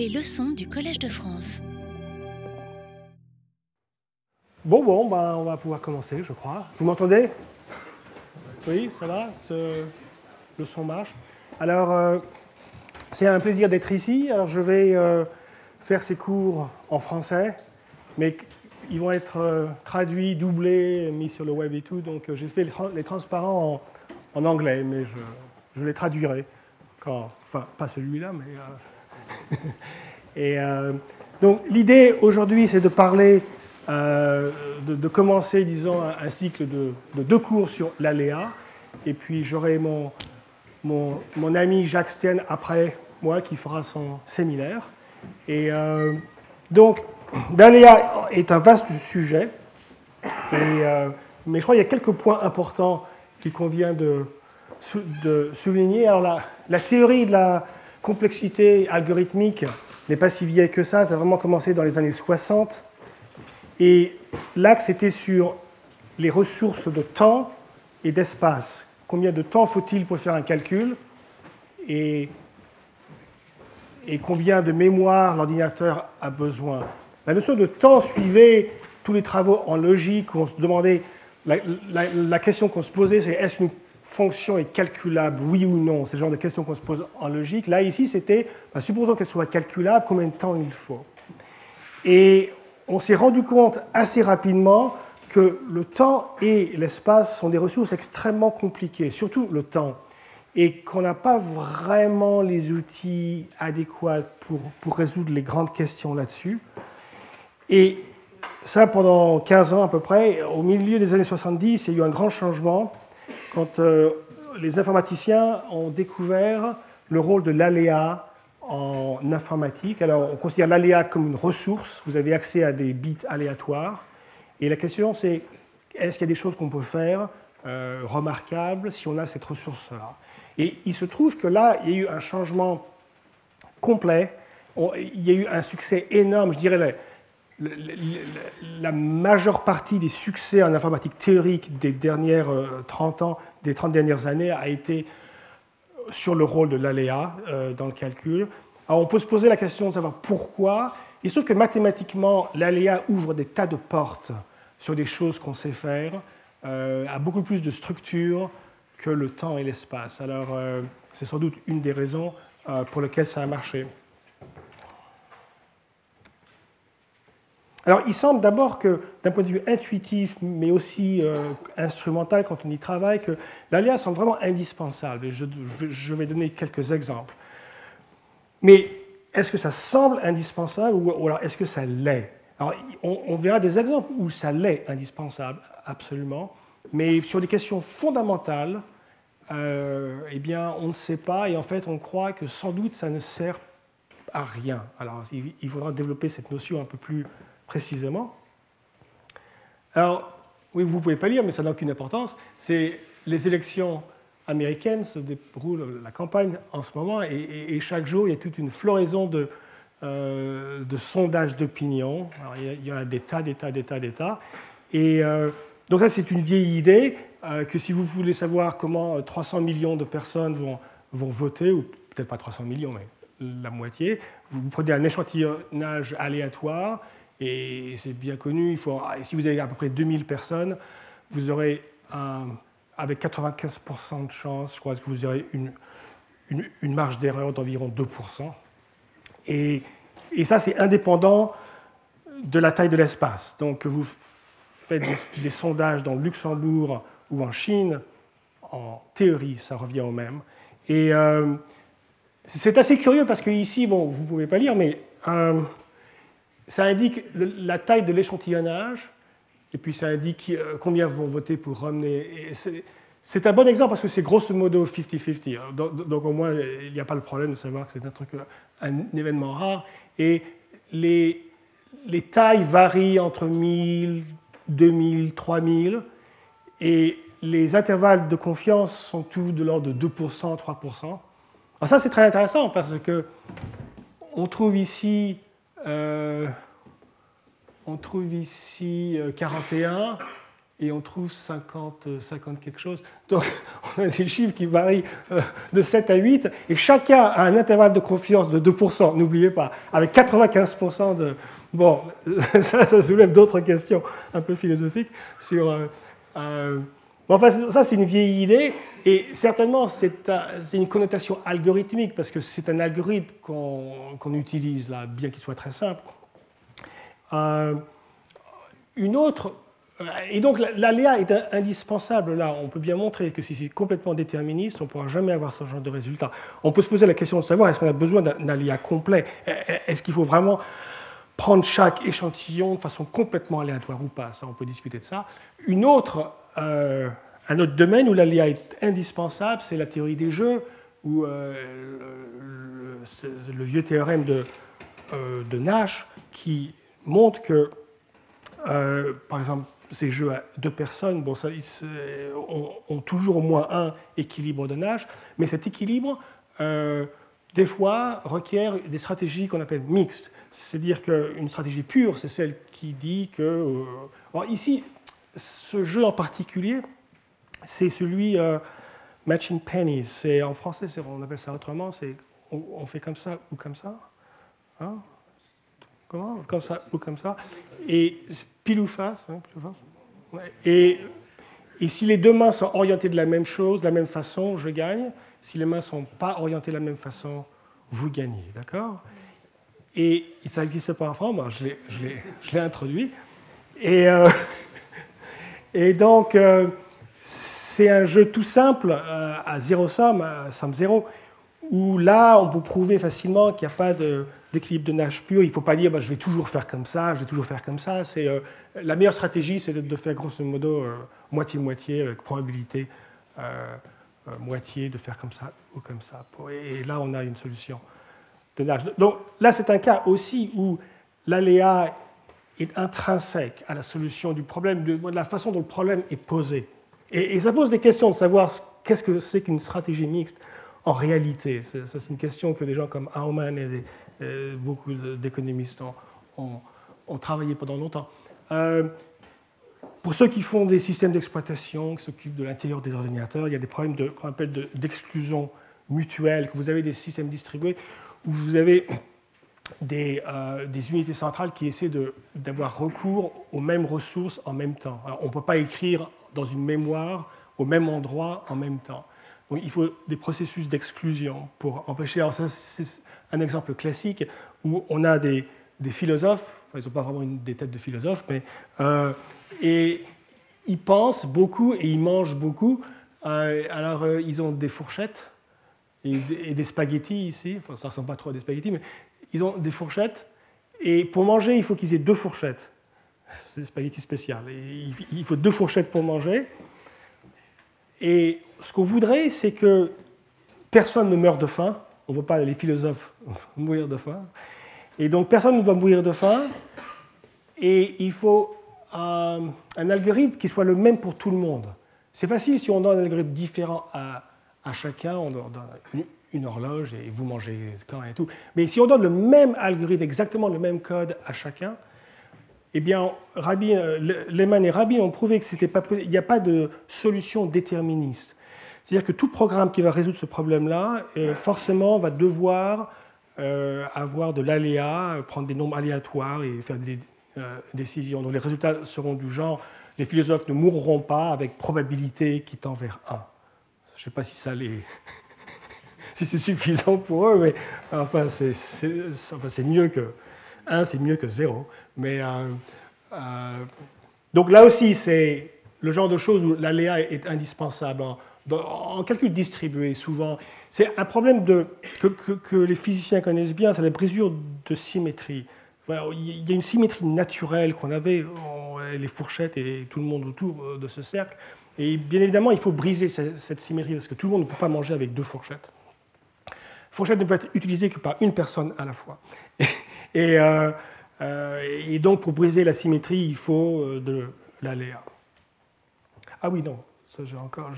Les leçons du Collège de France. Bon, bon, ben, on va pouvoir commencer, je crois. Vous m'entendez? Oui, ça va Ce- Le son marche. Alors, euh, c'est un plaisir d'être ici. Alors, je vais euh, faire ces cours en français, mais ils vont être euh, traduits, doublés, mis sur le web et tout. Donc, j'ai fait les, tra- les transparents en, en anglais, mais je, je les traduirai. Quand, enfin, pas celui-là, mais. euh, donc, l'idée aujourd'hui, c'est de parler euh, de, commencer, disons, un, cycle de, de deux cours sur l'aléa. Et puis j'aurai mon, mon, ami Jacques Stien après moi qui fera son séminaire. Et euh, donc, l'aléa est un vaste sujet. Et, mais je crois qu'il y a quelques points importants qu'il convient de, sou- de souligner. Alors, la théorie de la complexité algorithmique n'est pas si vieille que ça. Ça a vraiment commencé dans les années 60. Et l'axe était sur les ressources de temps et d'espace. Combien de temps faut-il pour faire un calcul et, combien de mémoire l'ordinateur a besoin? La notion de temps suivait tous les travaux en logique où on se demandait, la, la- question qu'on se posait, c'est est-ce qu'une fonction est calculable, oui ou non? C'est le genre de question qu'on se pose en logique. Là, ici, c'était, bah, supposons qu'elle soit calculable, combien de temps il faut et on s'est rendu compte assez rapidement que le temps et l'espace sont des ressources extrêmement compliquées, surtout le temps, et qu'on n'a pas vraiment les outils adéquats pour résoudre les grandes questions là-dessus. Et ça, pendant 15 ans à peu près, au milieu des années 70, il y a eu un grand changement quand euh, les informaticiens ont découvert le rôle de l'aléa en informatique. Alors, on considère l'aléa comme une ressource. Vous avez accès à des bits aléatoires. Et la question, c'est est-ce qu'il y a des choses qu'on peut faire euh, remarquables si on a cette ressource-là? Et il se trouve que là, il y a eu un changement complet. Il y a eu un succès énorme. Je dirais la majeure partie des succès en informatique théorique des dernières euh, 30 ans, des 30 dernières années, a été sur le rôle de l'aléa euh, dans le calcul. Alors on peut se poser la question de savoir pourquoi. Il se trouve que mathématiquement, l'aléa ouvre des tas de portes sur des choses qu'on sait faire, euh, a beaucoup plus de structure que le temps et l'espace. Alors euh, c'est sans doute une des raisons euh, pour lesquelles ça a marché. Alors, il semble d'abord que, d'un point de vue intuitif, mais aussi euh, instrumental quand on y travaille, que l'aléa semble vraiment indispensable. Je, vais donner quelques exemples. Mais est-ce que ça semble indispensable ou, alors est-ce que ça l'est? Alors, on, verra des exemples où ça l'est indispensable, absolument. Mais sur des questions fondamentales, euh, eh bien, on ne sait pas et en fait, on croit que sans doute ça ne sert à rien. Alors, il faudra développer cette notion un peu plus précisément. Alors, oui, vous ne pouvez pas lire, mais ça n'a aucune importance. C'est les élections américaines se déroulent la campagne en ce moment, et, chaque jour, il y a toute une floraison de, euh, sondages d'opinion. Il y en a des tas, des tas, des tas, des tas. Et euh, donc ça, c'est une vieille idée euh, que si vous voulez savoir comment euh, 300 millions de personnes vont, voter, ou peut-être pas 300 millions, mais la moitié, vous prenez un échantillonnage aléatoire, et c'est bien connu, faut, si vous avez à peu près 2000 personnes, vous aurez, avec 95% de chance, je crois que vous aurez une, une, marge d'erreur d'environ 2%. Et, ça, c'est indépendant de la taille de l'espace. Donc, vous faites des, des sondages dans le Luxembourg ou en Chine, en théorie, ça revient au même. Et euh, c'est assez curieux parce que ici, bon, vous ne pouvez pas lire, mais euh, ça indique la taille de l'échantillonnage, et puis ça indique euh, combien vont voter pour Romney. C'est- un bon exemple parce que c'est grosso modo 50-50. hein. Donc, au moins, il n'y a pas le problème de savoir que c'est un euh, événement rare. Et les, les tailles varient entre 1000, 2000, 3000. Et les intervalles de confiance sont tous de l'ordre de 2%, 3%. Alors ça, c'est très intéressant parce que on trouve ici, euh, on trouve ici euh, 41 et on trouve 50, 50 quelque chose. Donc on a des chiffres qui varient de 7 à 8 et chacun a un intervalle de confiance de 2%, n'oubliez pas, avec 95% de... Bon, ça, ça soulève d'autres questions un peu philosophiques sur... enfin, ça, c'est une vieille idée, et certainement, c'est une connotation algorithmique, parce que c'est un algorithme qu'on utilise là, bien qu'il soit très simple. Euh, une autre. Euh, et donc l'aléa est indispensable là. On peut bien montrer que si c'est complètement déterministe, on ne pourra jamais avoir ce genre de résultat. On peut se poser la question de savoir est-ce qu'on a besoin d'un aléa complet? Est-ce qu'il faut vraiment prendre chaque échantillon de façon complètement aléatoire ou pas? Ça, on peut discuter de ça. Une autre, euh, un autre domaine où l'aléa est indispensable, c'est la théorie des jeux, où le, vieux théorème de, de Nash qui montre que, euh, par exemple, ces jeux à deux personnes bon, ça, ont, toujours au moins un équilibre de nage, mais cet équilibre, euh, des fois, requiert des stratégies qu'on appelle mixtes. C'est-à-dire qu'une stratégie pure, c'est celle qui dit que... Euh, alors ici, ce jeu en particulier, c'est celui Matching Pennies. En français, on appelle ça autrement, on, fait comme ça ou comme ça. Hein? Comment? Comme ça ou comme ça. Et pile ou face. Hein, et, si les deux mains sont orientées de la même chose, de la même façon, je gagne. Si les mains ne sont pas orientées de la même façon, vous gagnez. D'accord? Et ça n'existe pas en France, je l'ai introduit. Et, euh, et donc, euh, c'est un jeu tout simple, euh, à zéro somme, à somme zéro, où là, on peut prouver facilement qu'il n'y a pas de d'équilibre de nage pur. Il ne faut pas dire bah, je vais toujours faire comme ça, je vais toujours faire comme ça. Euh, la meilleure stratégie, c'est de, faire grosso modo euh, moitié-moitié, avec probabilité euh, moitié de faire comme ça ou comme ça. Et, là, on a une solution de nage. Donc là, c'est un cas aussi où l'aléa est intrinsèque à la solution du problème, de, la façon dont le problème est posé. Et, ça pose des questions de savoir qu'est-ce que c'est qu'une stratégie mixte en réalité. C'est une question que des gens comme Aumann et euh, beaucoup d'économistes ont, travaillé pendant longtemps. Euh, pour ceux qui font des systèmes d'exploitation, qui s'occupent de l'intérieur des ordinateurs, il y a des problèmes qu'on appelle d'exclusion mutuelle, que vous avez des systèmes distribués où vous avez des, euh, des unités centrales qui essaient d'avoir recours aux mêmes ressources en même temps. On ne peut pas écrire dans une mémoire au même endroit en même temps. Donc, il faut des processus d'exclusion pour empêcher. Ça, un exemple classique où on a des, philosophes, ils n'ont pas vraiment des têtes de philosophes, mais euh, et ils pensent beaucoup et ils mangent beaucoup. Euh, alors ils ont des fourchettes et, des spaghettis ici, enfin ça ne ressemble pas trop à des spaghettis, mais ils ont des fourchettes et pour manger il faut qu'ils aient deux fourchettes. C'est des spaghettis spéciales. il faut deux fourchettes pour manger. Et ce qu'on voudrait, c'est que personne ne meure de faim on ne veut pas les philosophes mourir de faim. Et donc personne ne doit mourir de faim. Et il faut un, algorithme qui soit le même pour tout le monde. C'est facile si on donne un algorithme différent à, chacun, on donne horloge et vous mangez quand et tout. Mais si on donne le même algorithme, exactement le même code à chacun, eh bien, euh, Lehman et Rabin ont prouvé qu'il n'y a pas de solution déterministe. C'est-à-dire que tout programme qui va résoudre ce problème-là, euh, forcément, va devoir euh, avoir de l'aléa, prendre des nombres aléatoires et faire des décisions. Donc les résultats seront du genre, les philosophes ne mourront pas avec probabilité qui tend vers 1. Je ne sais pas si ça les... si c'est suffisant pour eux, mais enfin, c'est, mieux que 1, c'est mieux que 0. Mais, donc là aussi, c'est le genre de choses où l'aléa est indispensable en calcul distribué, souvent, c'est un problème que, les physiciens connaissent bien, c'est la brisure de symétrie. Il y a une symétrie naturelle qu'on avait, les fourchettes et tout le monde autour euh, de ce cercle. Et bien évidemment, il faut briser cette symétrie parce que tout le monde ne peut pas manger avec deux fourchettes. Fourchette ne peut être utilisée que par une personne à la fois. Et, euh, euh, et donc, pour briser la symétrie, il faut de l'aléa. Ah oui, non, ça j'ai encore.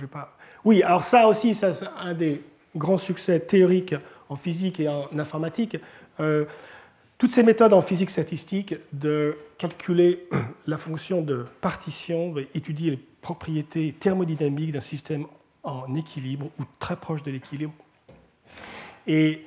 Oui, alors ça aussi, c'est un des grands succès théoriques en physique et en informatique. Euh, toutes ces méthodes en physique statistique de calculer la fonction de partition, étudier les propriétés thermodynamiques d'un système en équilibre ou très proche de l'équilibre. Et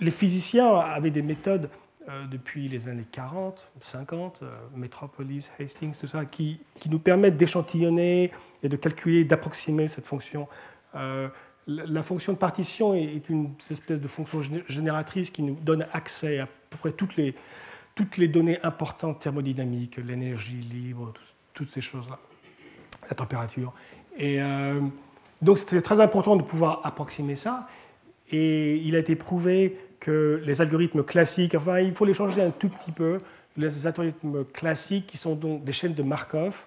les physiciens avaient des méthodes euh, depuis les années 40, 50, euh, Metropolis, Hastings, tout ça, qui, qui nous permettent d'échantillonner et de calculer, d'approximer cette fonction. Euh, la fonction de partition est une espèce de fonction génératrice qui nous donne accès à peu près toutes les, toutes les données importantes thermodynamiques, l'énergie libre, toutes ces choses-là, la température. Et donc c'était très important de pouvoir approximer ça. Et il a été prouvé que les algorithmes classiques, enfin il faut les changer un tout petit peu, les algorithmes classiques qui sont donc des chaînes de Markov,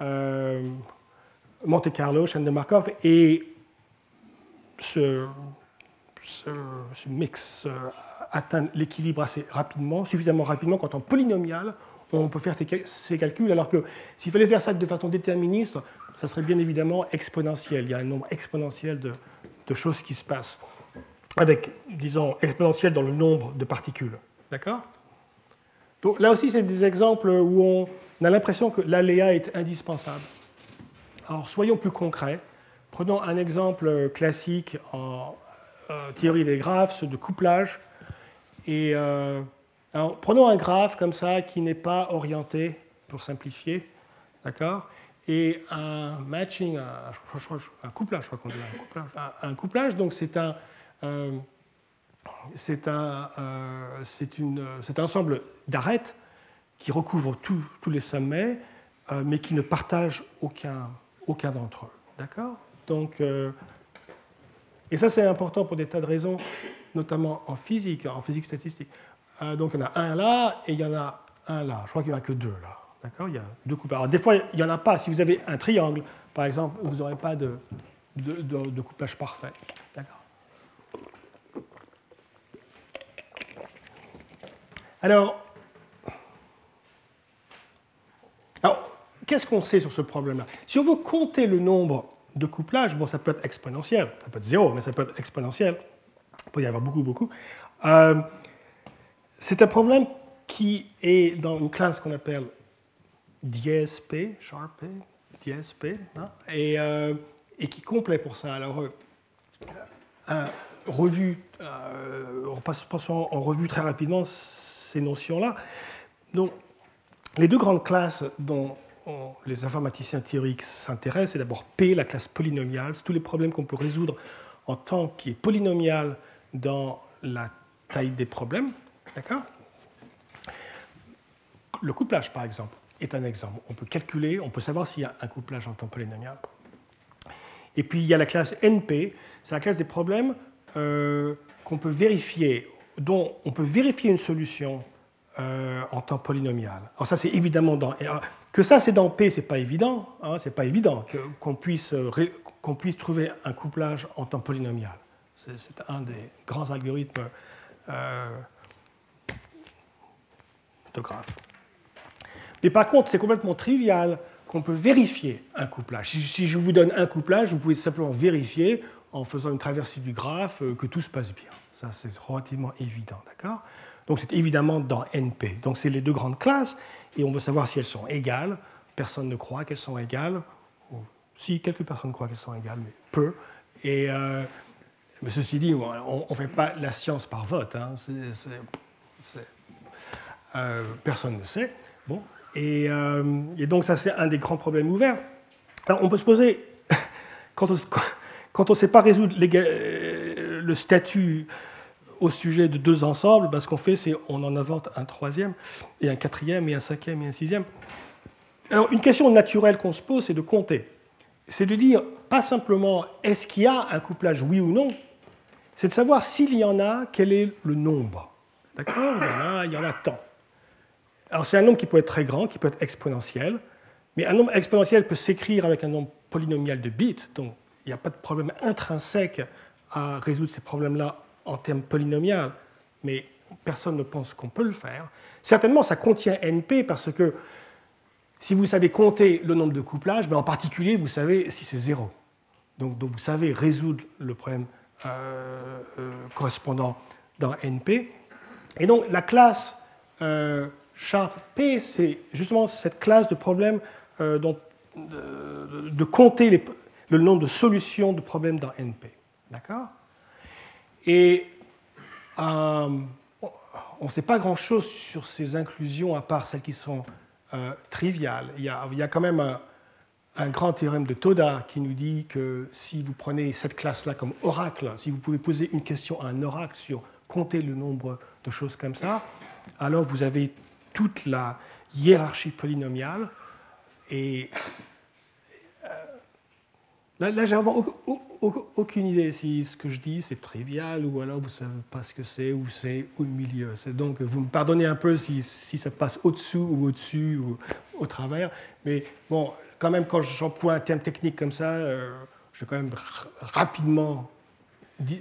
euh, Monte Carlo, chaîne de Markov, et ce, mix atteint l'équilibre assez rapidement, suffisamment rapidement quand en polynomial, on peut faire ces calculs, alors que s'il fallait faire ça de façon déterministe, ça serait bien évidemment exponentiel. Il y a un nombre exponentiel de choses qui se passent, avec, disons, exponentiel dans le nombre de particules. D'accord Donc là aussi, c'est des exemples où on a l'impression que l'aléa est indispensable. Alors soyons plus concrets. Prenons un exemple classique en euh, théorie des graphes, de couplage. Et euh, prenons un graphe comme ça qui n'est pas orienté, pour simplifier, d'accord? Et un matching, un, couplage, je crois qu'on dit un couplage. Un, couplage, donc c'est un, c'est un, c'est une, cet ensemble d'arêtes qui recouvre tous les sommets, mais qui ne partagent aucun, aucun d'entre eux, d'accord? Donc, euh, et ça, c'est important pour des tas de raisons, notamment en physique, en physique statistique. Euh, donc, il y en a un là et il y en a un là. Je crois qu'il n'y en a que deux là. D'accord? Il y a deux couplages. Alors, des fois, il n'y en a pas. Si vous avez un triangle, par exemple, vous n'aurez pas de, de, couplage parfait. D'accord Alors, qu'est-ce qu'on sait sur ce problème-là? Si on veut compter le nombre de couplage, bon, ça peut être exponentiel, ça peut être zéro, mais ça peut être exponentiel. Il peut y avoir beaucoup, beaucoup. Euh, c'est un problème qui est dans une classe qu'on appelle DSP, Sharp DSP, hein, et, euh, et, qui complète pour ça. Alors, euh, en revue très rapidement ces notions-là. Donc, les deux grandes classes dont les informaticiens théoriques s'intéressent, c'est d'abord P, la classe polynomiale, tous les problèmes qu'on peut résoudre en temps qui est polynomial dans la taille des problèmes. D'accord? Le couplage, par exemple, est un exemple. On peut calculer, on peut savoir s'il y a un couplage en temps polynomial. Et puis il y a la classe NP, c'est la classe des problèmes euh, qu'on peut vérifier, dont on peut vérifier une solution euh, en temps polynomial. Alors ça, c'est évidemment dans... Que ça, c'est dans P, c'est pas évident. Hein, c'est pas évident qu'on puisse, euh, qu'on puisse trouver un couplage en temps polynomial. C'est un des grands algorithmes euh, de graphes. Mais par contre, c'est complètement trivial qu'on peut vérifier un couplage. Si, je vous donne un couplage, vous pouvez simplement vérifier en faisant une traversée du graphe que tout se passe bien. C'est relativement évident, d'accord? Donc c'est évidemment dans NP. Donc c'est les deux grandes classes, et on veut savoir si elles sont égales. Personne ne croit qu'elles sont égales. Si, quelques personnes croient qu'elles sont égales, mais peu. Et, euh, mais ceci dit, on ne fait pas la science par vote. Hein. Euh, personne ne sait. Bon. Euh, et donc ça, c'est un des grands problèmes ouverts. Alors on peut se poser, quand on ne sait pas résoudre le statut au sujet de deux ensembles, ben, ce qu'on fait, c'est on en invente un troisième, et un quatrième, et un cinquième, et un sixième. Alors, une question naturelle qu'on se pose, c'est de compter. C'est de dire, pas simplement est-ce qu'il y a un couplage, oui ou non, c'est de savoir s'il y en a, quel est le nombre. D'accord il, y en a, il y en a tant. Alors, c'est un nombre qui peut être très grand, qui peut être exponentiel, mais un nombre exponentiel peut s'écrire avec un nombre polynomial de bits, donc il n'y a pas de problème intrinsèque à résoudre ces problèmes-là en termes polynomial, mais personne ne pense qu'on peut le faire. Certainement, ça contient NP parce que si vous savez compter le nombre de couplages, mais en particulier, vous savez si c'est zéro. Donc, vous savez résoudre le problème euh, euh, correspondant dans NP. Et donc la classe euh, P, c'est justement cette classe de problèmes euh, dont, de, compter le nombre de solutions de problèmes dans NP. D'accord? Et euh, on ne sait pas grand-chose sur ces inclusions à part celles qui sont triviales. Il y, a, quand même un, un grand théorème de Toda qui nous dit que si vous prenez cette classe-là comme oracle, si vous pouvez poser une question à un oracle sur compter le nombre de choses comme ça, alors vous avez toute la hiérarchie polynomiale. Et euh, là, j'ai vraiment aucune idée si ce que je dis c'est trivial ou alors vous ne savez pas ce que c'est ou c'est au milieu. Donc vous me pardonnez un peu si, si ça passe au-dessous ou au-dessus ou au travers. Mais bon, quand même, quand j'emploie un terme technique comme ça, euh, je vais quand même rapidement dire,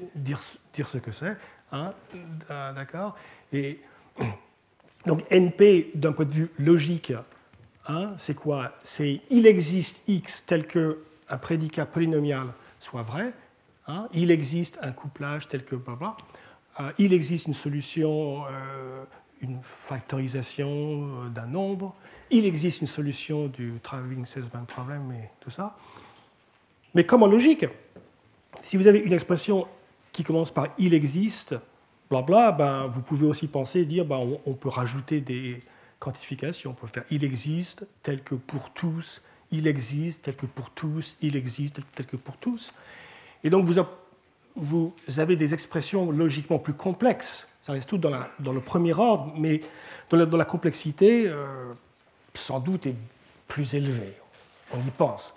dire ce que c'est. Hein, D'accord? Et donc NP, d'un point de vue logique, hein, c'est quoi? C'est il existe X tel que un prédicat polynomial soit vrai. Hein, il existe un couplage tel que blah, euh, il existe une solution, euh, une factorisation euh, d'un nombre. Il existe une solution du traveling salesman problem et tout ça. Mais comme en logique, si vous avez une expression qui commence par il existe, blabla, ben, vous pouvez aussi penser et dire ben, on, peut rajouter des quantifications. On peut faire il existe tel que pour tous, il existe tel que pour tous, il existe tel que pour tous. Et donc vous, avez des expressions logiquement plus complexes. Ça reste tout dans, le premier ordre, mais dans la complexité, euh, sans doute, est plus élevée. On y pense.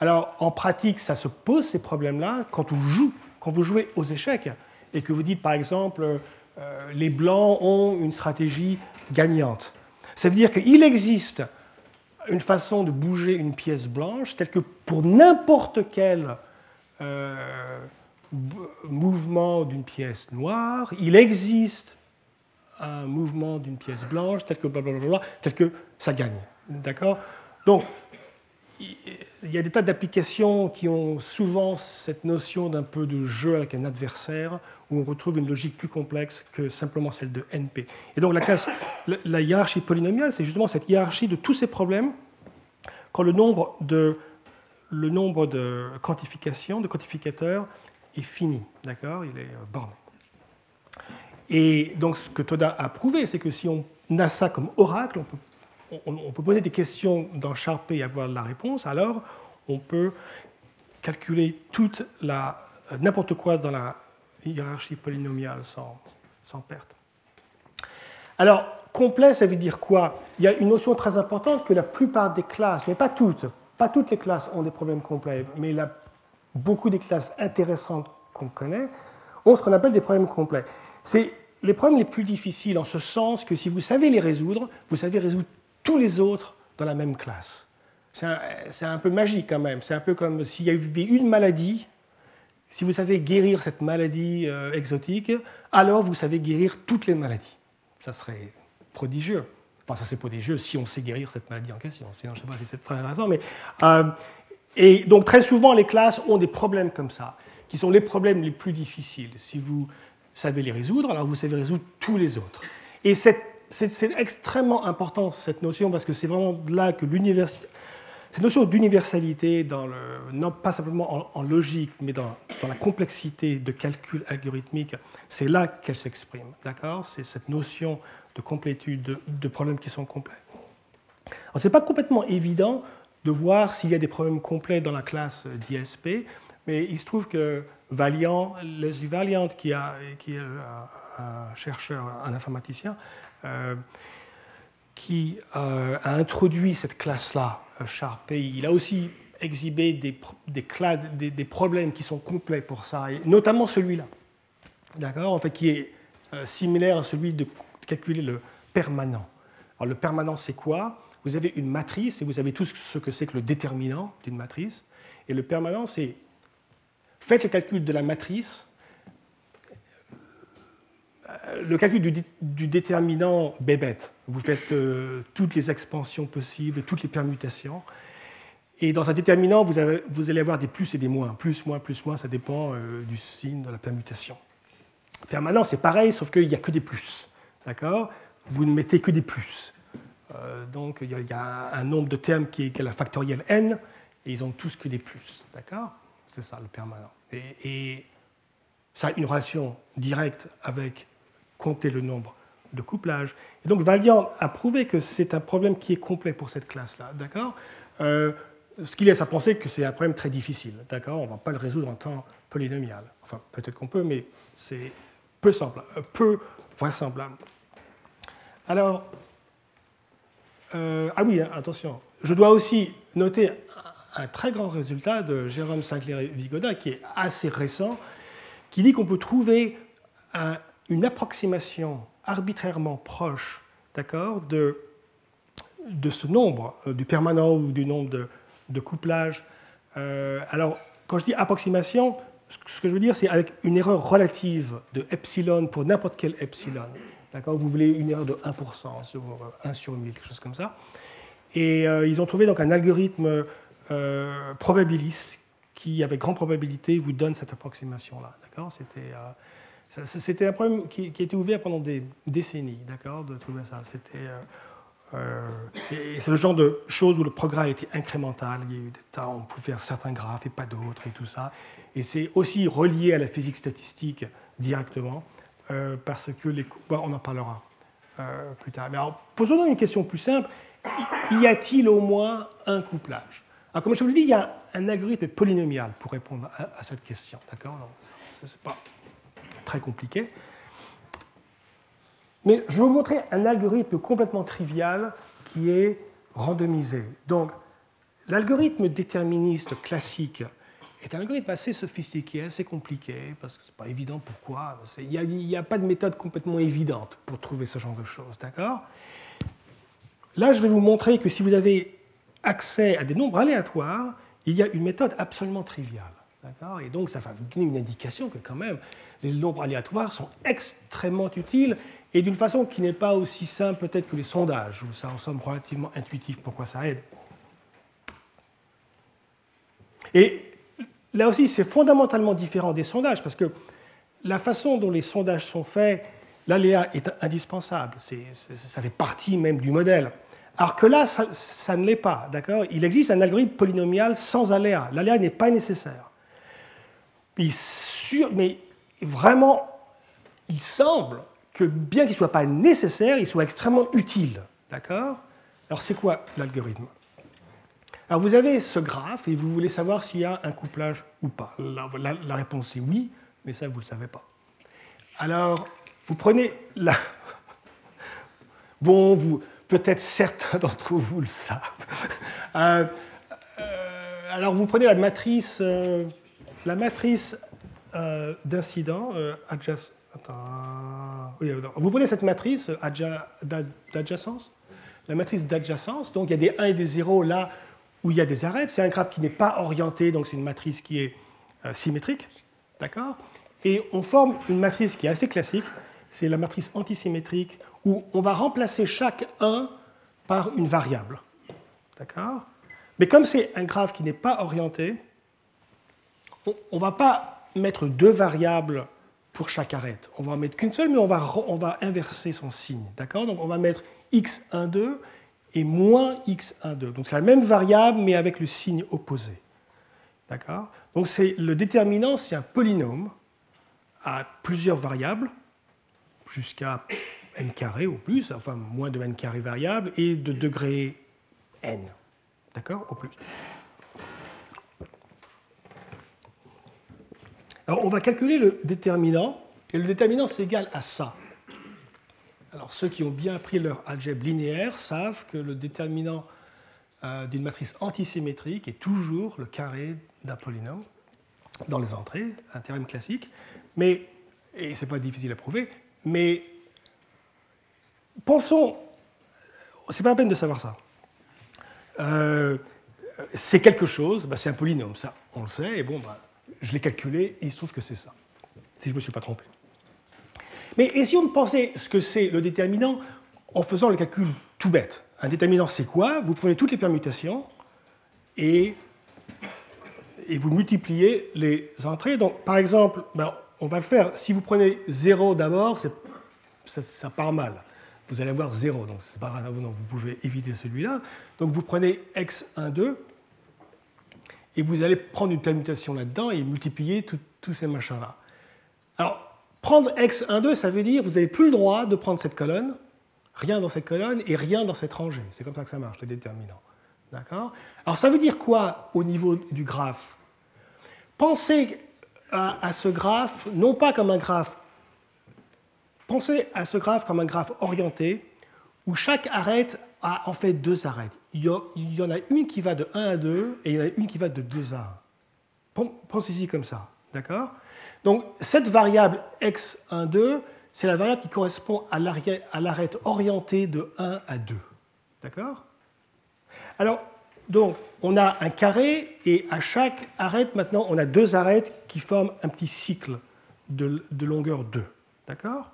Alors en pratique, ça se pose ces problèmes-là quand on joue quand vous jouez aux échecs et que vous dites par exemple euh, les blancs ont une stratégie gagnante, ça veut dire qu'il existe une façon de bouger une pièce blanche telle que pour n'importe quel euh, mouvement d'une pièce noire, il existe un mouvement d'une pièce blanche tel que tel que ça gagne. D'accord? Donc, il y a des tas d'applications qui ont souvent cette notion d'un peu de jeu avec un adversaire, où on retrouve une logique plus complexe que simplement celle de NP. Et donc la, classe, la hiérarchie polynomiale, c'est justement cette hiérarchie de tous ces problèmes quand le nombre de, le nombre de quantifications, de quantificateurs est fini. D'accord? Il est euh, borné. Et donc ce que Toda a prouvé, c'est que si on a ça comme oracle, on peut on, peut poser des questions dans Sharp et avoir la réponse, alors on peut calculer toute la n'importe quoi dans la hiérarchie polynomiale sans, sans perte. Alors, complet, ça veut dire quoi? Il y a une notion très importante que la plupart des classes, mais pas toutes, pas toutes les classes ont des problèmes complets, mais beaucoup des classes intéressantes qu'on connaît ont ce qu'on appelle des problèmes complets. C'est les problèmes les plus difficiles en ce sens que si vous savez les résoudre, vous savez résoudre tous les autres dans la même classe. C'est un, peu magique quand même. C'est un peu comme s'il y avait une maladie, si vous savez guérir cette maladie euh, exotique, alors vous savez guérir toutes les maladies. Ça serait prodigieux. Enfin, ça c'est prodigieux si on sait guérir cette maladie en question. Sinon, je ne sais pas si c'est très intéressant. Mais, euh, et donc très souvent, les classes ont des problèmes comme ça, qui sont les problèmes les plus difficiles. Si vous savez les résoudre, alors vous savez résoudre tous les autres. Et cette c'est extrêmement important cette notion parce que c'est vraiment là que cette notion d'universalité, non pas simplement en, logique, mais dans, la complexité de calcul algorithmique, c'est là qu'elle s'exprime. D'accord? C'est cette notion de complétude, de, problèmes qui sont complets. Ce n'est pas complètement évident de voir s'il y a des problèmes complets dans la classe d'ISP, mais il se trouve que Valiant, Leslie Valiant, qui, a, qui est un chercheur, un informaticien, qui euh, a introduit cette classe-là, euh, Sharp, et il a aussi exhibé des, problèmes qui sont complets pour ça, notamment celui-là, d'accord, en fait, qui est similaire à celui de calculer le permanent. Alors, le permanent, c'est quoi? Vous avez une matrice et vous savez tout ce que c'est que le déterminant d'une matrice. Et le permanent, c'est faites le calcul de la matrice le calcul du, déterminant bébête, vous faites euh, toutes les expansions possibles, toutes les permutations. Et dans un déterminant, vous, allez avoir des plus et des moins. Plus, moins, plus, moins, ça dépend euh, du signe de la permutation. Permanent, c'est pareil, sauf qu'il n'y a que des plus. d'accord? Vous ne mettez que des plus. Euh, donc il y, a un nombre de termes qui est, la factorielle n, et ils ont tous que des plus, d'accord? C'est ça le permanent. Et, ça a une relation directe avec compter le nombre de couplages. Et donc Valiant a prouvé que c'est un problème qui est complet pour cette classe-là, d'accord? Euh, Ce qui laisse à penser que c'est un problème très difficile, d'accord? On ne va pas le résoudre en temps polynomial. Enfin, peut-être qu'on peut, mais c'est peu, simple, peu vraisemblable. Alors, euh, ah oui, attention, je dois aussi noter un très grand résultat de Jérôme Sinclair-Vigoda, qui est assez récent, qui dit qu'on peut trouver une approximation arbitrairement proche d'accord, de, de ce nombre, euh, du permanent ou du nombre de, de couplages. Euh, alors, quand je dis approximation, ce que je veux dire, c'est avec une erreur relative de epsilon pour n'importe quel epsilon. D'accord Vous voulez une erreur de 1% sur 1 sur 1000, quelque chose comme ça. Et euh, ils ont trouvé donc un algorithme euh, probabiliste qui, avec grande probabilité, vous donne cette approximation-là. D'accord C'était euh, c'était un problème qui, qui, était ouvert pendant des décennies, d'accord, de trouver ça. C'était c'est le genre de choses où le progrès a été incrémental. Il y a eu des où on pouvait faire certains graphes et pas d'autres et tout ça. Et c'est aussi relié à la physique statistique directement, euh, parce que les... on en parlera euh, plus tard. Mais alors, posons-nous une question plus simple. Y a-t-il au moins un couplage? Alors, Comme je vous l'ai dit, il y a un algorithme polynomial pour répondre à, cette question. D'accord? Ce n'est pas très compliqué. Mais je vais vous montrer un algorithme complètement trivial qui est randomisé. Donc, l'algorithme déterministe classique est un algorithme assez sophistiqué, assez compliqué, parce que ce n'est pas évident pourquoi? Il n'y a, pas de méthode complètement évidente pour trouver ce genre de choses, d'accord? Là, je vais vous montrer que si vous avez accès à des nombres aléatoires, il y a une méthode absolument triviale. Et donc, ça va vous donner une indication que quand même, les nombres aléatoires sont extrêmement utiles et d'une façon qui n'est pas aussi simple peut-être que les sondages, où ça en somme relativement intuitif pourquoi ça aide? Et Là aussi, c'est fondamentalement différent des sondages, parce que la façon dont les sondages sont faits, l'aléa est indispensable, ça fait partie même du modèle. Alors que là, ça, ne l'est pas, d'accord? Il existe un algorithme polynomial sans aléa. L'aléa n'est pas nécessaire. Mais vraiment, il semble que bien qu'il ne soit pas nécessaire, il soit extrêmement utile, d'accord? Alors c'est quoi l'algorithme? Alors vous avez ce graphe et vous voulez savoir s'il y a un couplage ou pas. La, réponse est oui, mais ça vous ne le savez pas. Alors vous prenez la... Bon, vous, peut-être certains d'entre vous le savent. Euh, euh, alors vous prenez la matrice, euh, la matrice d'incident adjacent. vous prenez cette matrice d'adjacence, la matrice d'adjacence, donc il y a des 1 et des 0 là où il y a des arêtes. C'est un graphe qui n'est pas orienté, donc c'est une matrice qui est euh, symétrique. D'accord? Et on forme une matrice qui est assez classique, c'est la matrice antisymétrique, où on va remplacer chaque 1 par une variable. D'accord? Mais comme c'est un graphe qui n'est pas orienté, on ne va pas mettre deux variables pour chaque arête. On va en mettre qu'une seule, mais on va, on va inverser son signe. D'accord? Donc on va mettre x12 et moins x1,2. Donc c'est la même variable, mais avec le signe opposé. D'accord? Donc c'est le déterminant, c'est un polynôme à plusieurs variables, jusqu'à n carré ou plus, enfin moins de n carré variable, et de degré n. D'accord? Au plus. Alors on va calculer le déterminant, et le déterminant c'est égal à ça. Alors ceux qui ont bien appris leur algèbre linéaire savent que le déterminant euh, d'une matrice antisymétrique est toujours le carré d'un polynôme dans les entrées, un théorème classique. Mais, et ce n'est pas difficile à prouver, mais pensons, c'est pas la peine de savoir ça. Euh, c'est quelque chose, bah, c'est un polynôme, ça, on le sait, et bon, bah, je l'ai calculé, et il se trouve que c'est ça, si je ne me suis pas trompé. Mais essayons de penser ce que c'est le déterminant en faisant le calcul tout bête? Un déterminant, c'est quoi? Vous prenez toutes les permutations et, et, vous multipliez les entrées. Donc, par exemple, ben, on va le faire. Si vous prenez 0 d'abord, ça, part mal. Vous allez avoir 0, donc pas grave, vous pouvez éviter celui-là. Donc vous prenez x1, 2, et vous allez prendre une permutation là-dedans et multiplier tous ces machins-là. Alors, prendre x1, 2, ça veut dire vous n'avez plus le droit de prendre cette colonne, rien dans cette colonne et rien dans cette rangée. C'est comme ça que ça marche, les déterminants. D'accord? Alors ça veut dire quoi au niveau du graphe? Pensez à, ce graphe non pas comme un graphe, pensez à ce graphe comme un graphe orienté où chaque arête a en fait deux arêtes. Il y en a une qui va de 1 à 2 et il y en a une qui va de 2 à 1. Pensez-y comme ça. D'accord? Donc cette variable x1, 2, c'est la variable qui correspond à l'arête orientée de 1 à 2. D'accord? Alors, donc, on a un carré et à chaque arête, maintenant, on a deux arêtes qui forment un petit cycle de, longueur 2. D'accord?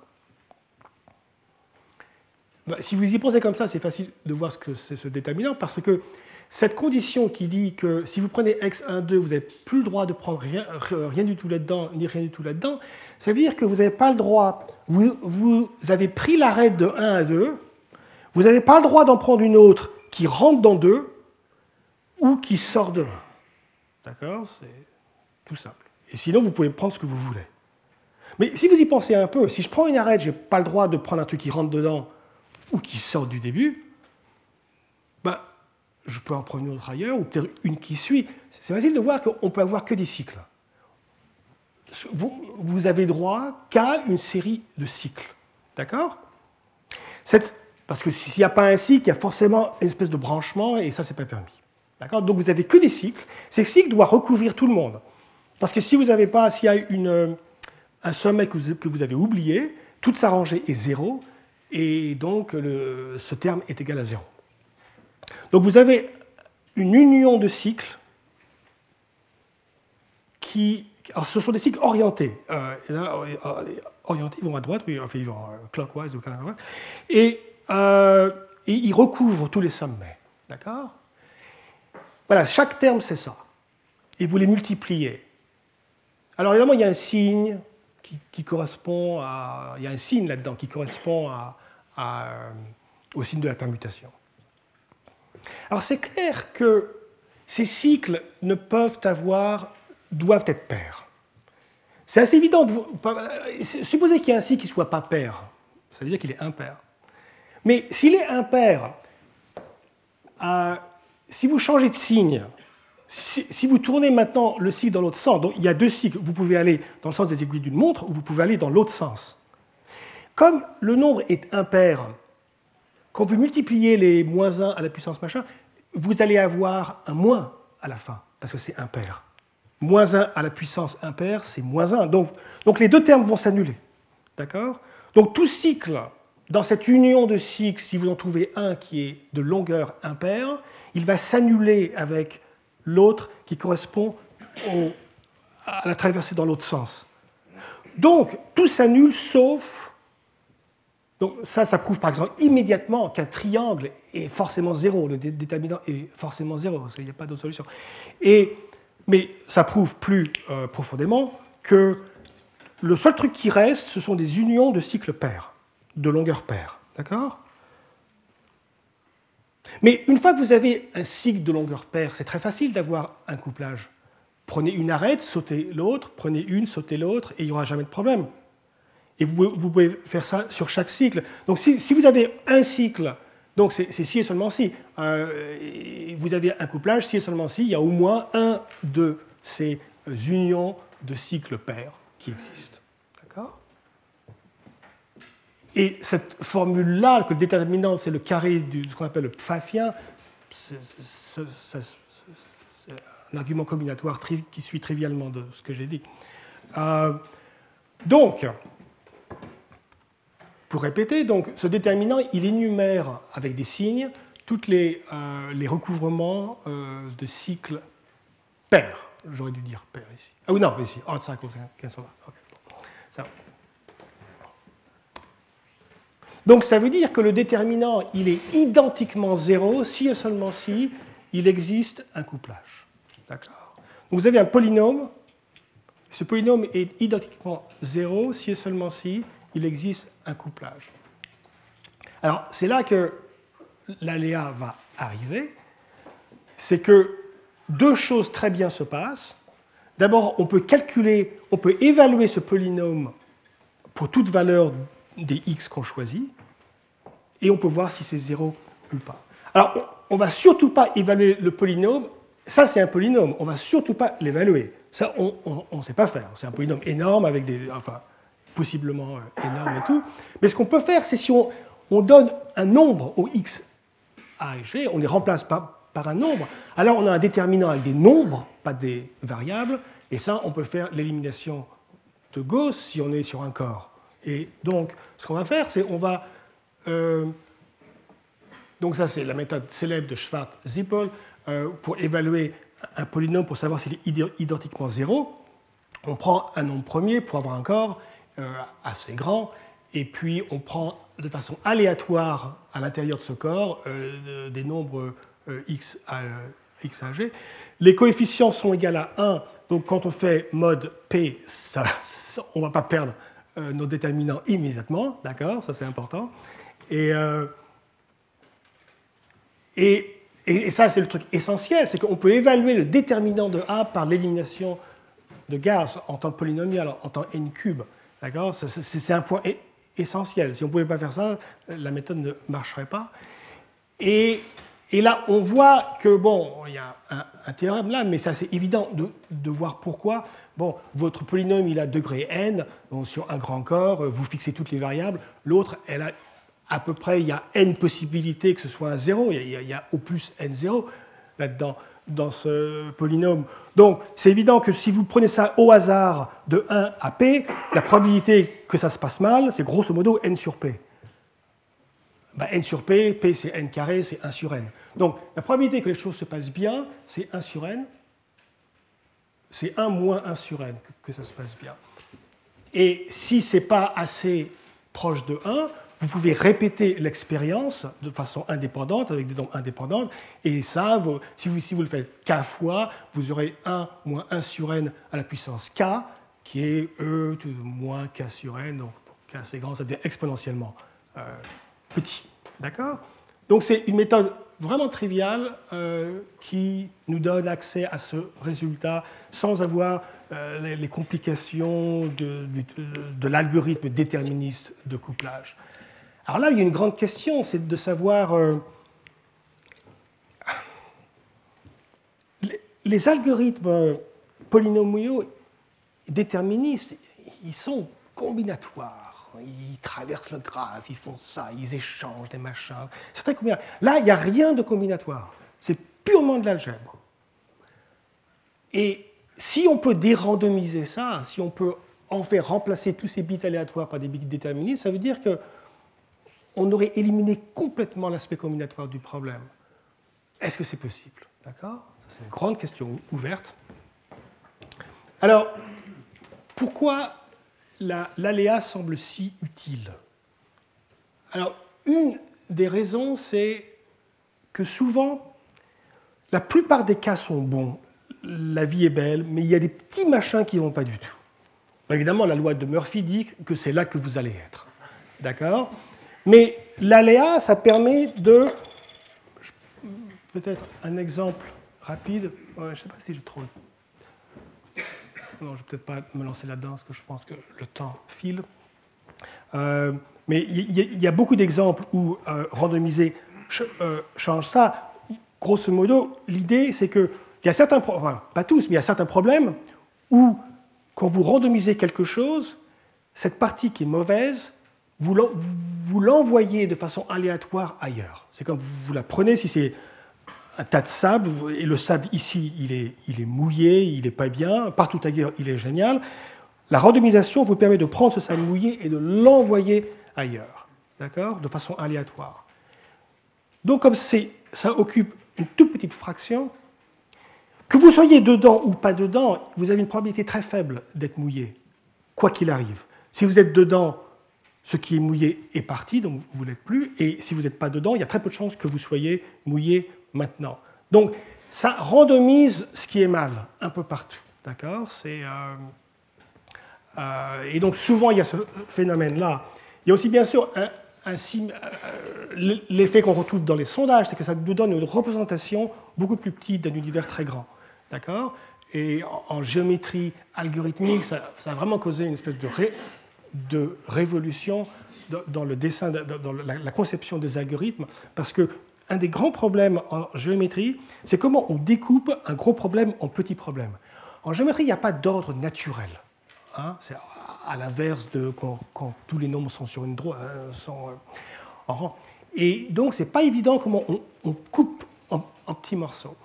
Bah, Si vous y pensez comme ça, c'est facile de voir ce que c'est ce déterminant parce que cette condition qui dit que si vous prenez x1, 2, vous n'avez plus le droit de prendre rien, rien du tout là-dedans, ni rien du tout là-dedans, ça veut dire que vous n'avez pas le droit, vous, avez pris l'arête de 1 à 2, vous n'avez pas le droit d'en prendre une autre qui rentre dans 2 ou qui sort de 1. D'accord? C'est tout simple. Et sinon, vous pouvez prendre ce que vous voulez. Mais si vous y pensez un peu, si je prends une arête, je n'ai pas le droit de prendre un truc qui rentre dedans ou qui sort du début, ben, je peux en prendre une autre ailleurs, ou peut-être une qui suit. C'est facile de voir qu'on peut avoir que des cycles. Vous, vous avez droit qu'à une série de cycles. D'accord? Parce que s'il n'y a pas un cycle, il y a forcément une espèce de branchement, et ça, ce n'est pas permis. D'accord? Donc vous n'avez que des cycles. Ces cycles doivent recouvrir tout le monde. Parce que si vous n'avez pas, s'il y a une, un sommet que vous, que vous, avez oublié, toute sa rangée est zéro, et donc ce terme est égal à zéro. Donc vous avez une union de cycles qui. Alors ce sont des cycles orientés. Euh, euh, orientés, ils vont à droite, oui, enfin ils vont euh, clockwise ou counterclockwise. Et, et ils recouvrent tous les sommets. D'accord? Voilà, chaque terme c'est ça. Et vous les multipliez. Alors évidemment, il y a un signe qui, correspond à. Il y a un signe là-dedans qui correspond à, au signe de la permutation. Alors c'est clair que ces cycles ne peuvent avoir, doivent être pairs. C'est assez évident. supposez qu'il y ait un cycle qui ne soit pas pair, ça veut dire qu'il est impair. Mais s'il est impair, euh, si vous changez de signe, si, vous tournez maintenant le cycle dans l'autre sens, donc il y a deux cycles, vous pouvez aller dans le sens des aiguilles d'une montre ou vous pouvez aller dans l'autre sens. Comme le nombre est impair, quand vous multipliez les moins 1 à la puissance machin, vous allez avoir un moins à la fin, parce que c'est impair. Moins 1 à la puissance impair, c'est moins 1. Donc, donc les deux termes vont s'annuler. D'accord? Donc tout cycle, dans cette union de cycles, si vous en trouvez un qui est de longueur impaire, il va s'annuler avec l'autre qui correspond à la traversée dans l'autre sens. Donc tout s'annule sauf donc ça, ça prouve par exemple immédiatement qu'un triangle est forcément zéro, le déterminant est forcément zéro, parce qu'il n'y a pas d'autre solution. Et, mais ça prouve plus euh, profondément que le seul truc qui reste, ce sont des unions de cycles pairs, de longueur paire. D'accord? Mais une fois que vous avez un cycle de longueur paire, c'est très facile d'avoir un couplage. Prenez une arête, sautez l'autre, prenez une, sautez l'autre, et il n'y aura jamais de problème. Et vous, pouvez faire ça sur chaque cycle. Donc si, vous avez un cycle, donc c'est si et seulement si, euh, vous avez un couplage, si et seulement si, il y a au moins un de ces unions de cycles pairs qui existent. Et cette formule-là, que le déterminant c'est le carré de ce qu'on appelle le pfaffien, c'est un argument combinatoire qui suit trivialement de ce que j'ai dit. Euh, donc, pour répéter, donc, ce déterminant, il énumère avec des signes tous les, euh, les, recouvrements euh, de cycles pairs. J'aurais dû dire pair ici. Ah oui, non, ici, hors 5 15 ça. Donc ça veut dire que le déterminant, il est identiquement zéro si et seulement si il existe un couplage. D'accord? Vous avez un polynôme. Ce polynôme est identiquement zéro si et seulement si il existe un couplage. Alors, c'est là que l'aléa va arriver. C'est que deux choses très bien se passent. D'abord, on peut calculer, on peut évaluer ce polynôme pour toute valeur des x qu'on choisit, et on peut voir si c'est 0 ou pas. Alors, on ne va surtout pas évaluer le polynôme. Ça, c'est un polynôme. On ne va surtout pas l'évaluer. Ça, on ne sait pas faire. C'est un polynôme énorme avec des. Enfin, possiblement euh, énorme et tout. Mais ce qu'on peut faire, c'est si on, on, donne un nombre aux x, a et g, on les remplace par, par un nombre, alors on a un déterminant avec des nombres, pas des variables, et ça, on peut faire l'élimination de Gauss si on est sur un corps. Et donc, ce qu'on va faire, c'est on va. Euh, donc, ça, c'est la méthode célèbre de Schwartz-Zippel euh, pour évaluer un polynôme pour savoir s'il est identiquement zéro. On prend un nombre premier pour avoir un corps euh, assez grand, et puis on prend de façon aléatoire à l'intérieur de ce corps des nombres x, à, x g. Les coefficients sont égaux à 1, donc quand on fait mode P, on ne va pas perdre euh, nos déterminants immédiatement, d'accord Ça c'est important. Euh, et, et, ça c'est le truc essentiel, c'est qu'on peut évaluer le déterminant de A par l'élimination de Gauss en temps polynomial, en temps n cube. D'accord C'est un point essentiel. Si on ne pouvait pas faire ça, la méthode ne marcherait pas. Et et là, on voit que, bon, il y a un, théorème là, mais c'est assez évident de, voir pourquoi. Bon, votre polynôme, il a degré n, donc sur un grand corps, vous fixez toutes les variables. L'autre, elle a à peu près, il y a n possibilités que ce soit un 0, il y a, au plus n0 là-dedans, dans ce polynôme. Donc, c'est évident que si vous prenez ça au hasard de 1 à p, la probabilité que ça se passe mal, c'est grosso modo n sur p. Bah, n sur p, p c'est n carré, c'est 1 sur n. Donc la probabilité que les choses se passent bien, c'est 1 sur n. C'est 1 moins 1 sur n que, ça se passe bien. Et si ce n'est pas assez proche de 1, vous pouvez répéter l'expérience de façon indépendante, avec des nombres indépendants, et ça, si, vous, si vous le faites k fois, vous aurez 1 moins 1 sur n à la puissance k, qui est e moins k sur n, donc k c'est grand, ça devient exponentiellement euh, petit. D'accord? Donc c'est une méthode vraiment triviale euh, qui nous donne accès à ce résultat sans avoir euh, les, complications de, l'algorithme déterministe de couplage. Alors là, il y a une grande question, c'est de savoir... Euh, les, les algorithmes polynomiaux déterministes, ils sont combinatoires ils traversent le graphe, ils font ça, ils échangent des machins. C'est très combinatoire. Là, il n'y a rien de combinatoire. C'est purement de l'algèbre. Et si on peut dérandomiser ça, si on peut en faire remplacer tous ces bits aléatoires par des bits déterministes, ça veut dire que on aurait éliminé complètement l'aspect combinatoire du problème. Est-ce que c'est possible? D'accord? C'est une grande question ouverte. Alors, pourquoi l'aléa semble si utile Alors, une des raisons, c'est que souvent, la plupart des cas sont bons, la vie est belle, mais il y a des petits machins qui ne vont pas du tout. Évidemment, la loi de Murphy dit que c'est là que vous allez être. D'accord? Mais l'aléa, ça permet de. Peut-être un exemple rapide. Je ne sais pas si j'ai trop non, je ne vais peut-être pas me lancer là-dedans parce que je pense que le temps file. Euh, mais il y, a beaucoup d'exemples où euh, randomiser euh, change ça. Grosso modo, l'idée, c'est qu'il y a certains problèmes, pas tous, mais il y a certains problèmes où, quand vous randomisez quelque chose, cette partie qui est mauvaise, vous l'envoyez de façon aléatoire ailleurs. C'est comme vous la prenez, si c'est un tas de sable, et le sable ici, il est, il est mouillé, il n'est pas bien, partout ailleurs, il est génial. La randomisation vous permet de prendre ce sable mouillé et de l'envoyer ailleurs, d'accord, de façon aléatoire. Donc comme ça occupe une toute petite fraction, que vous soyez dedans ou pas dedans, vous avez une probabilité très faible d'être mouillé, quoi qu'il arrive. Si vous êtes dedans, ce qui est mouillé est parti, donc vous ne l'êtes plus, et si vous n'êtes pas dedans, il y a très peu de chances que vous soyez mouillé maintenant. Donc, ça randomise ce qui est mal un peu partout. D'accord? Euh, Euh, et donc souvent, il y a ce phénomène-là. Il y a aussi bien sûr euh, l'effet qu'on retrouve dans les sondages, c'est que ça nous donne une représentation beaucoup plus petite d'un univers très grand. D'accord? Et en, géométrie algorithmique, ça, a vraiment causé une espèce de, de révolution dans le dessin, dans la, conception des algorithmes, parce que un des grands problèmes en géométrie, c'est comment on découpe un gros problème en petits problèmes. En géométrie, il n'y a pas d'ordre naturel. Hein c'est à l'inverse de quand, tous les nombres sont sur une droite, euh, sont euh, en rang. Et donc, c'est pas évident comment on, coupe en, petits morceaux.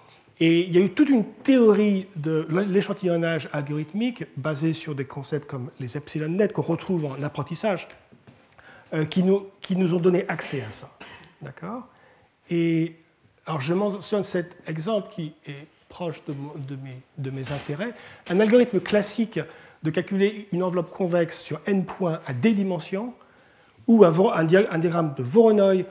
Et il y a eu toute une théorie de l'échantillonnage algorithmique basée sur des concepts comme les epsilon net qu'on retrouve en apprentissage, euh, qui, nous, qui nous ont donné accès à ça. D'accord? Et alors, je mentionne cet exemple qui est proche de, mes intérêts. Un algorithme classique de calculer une enveloppe convexe sur n points à d dimensions, ou un, diagramme de Voronoi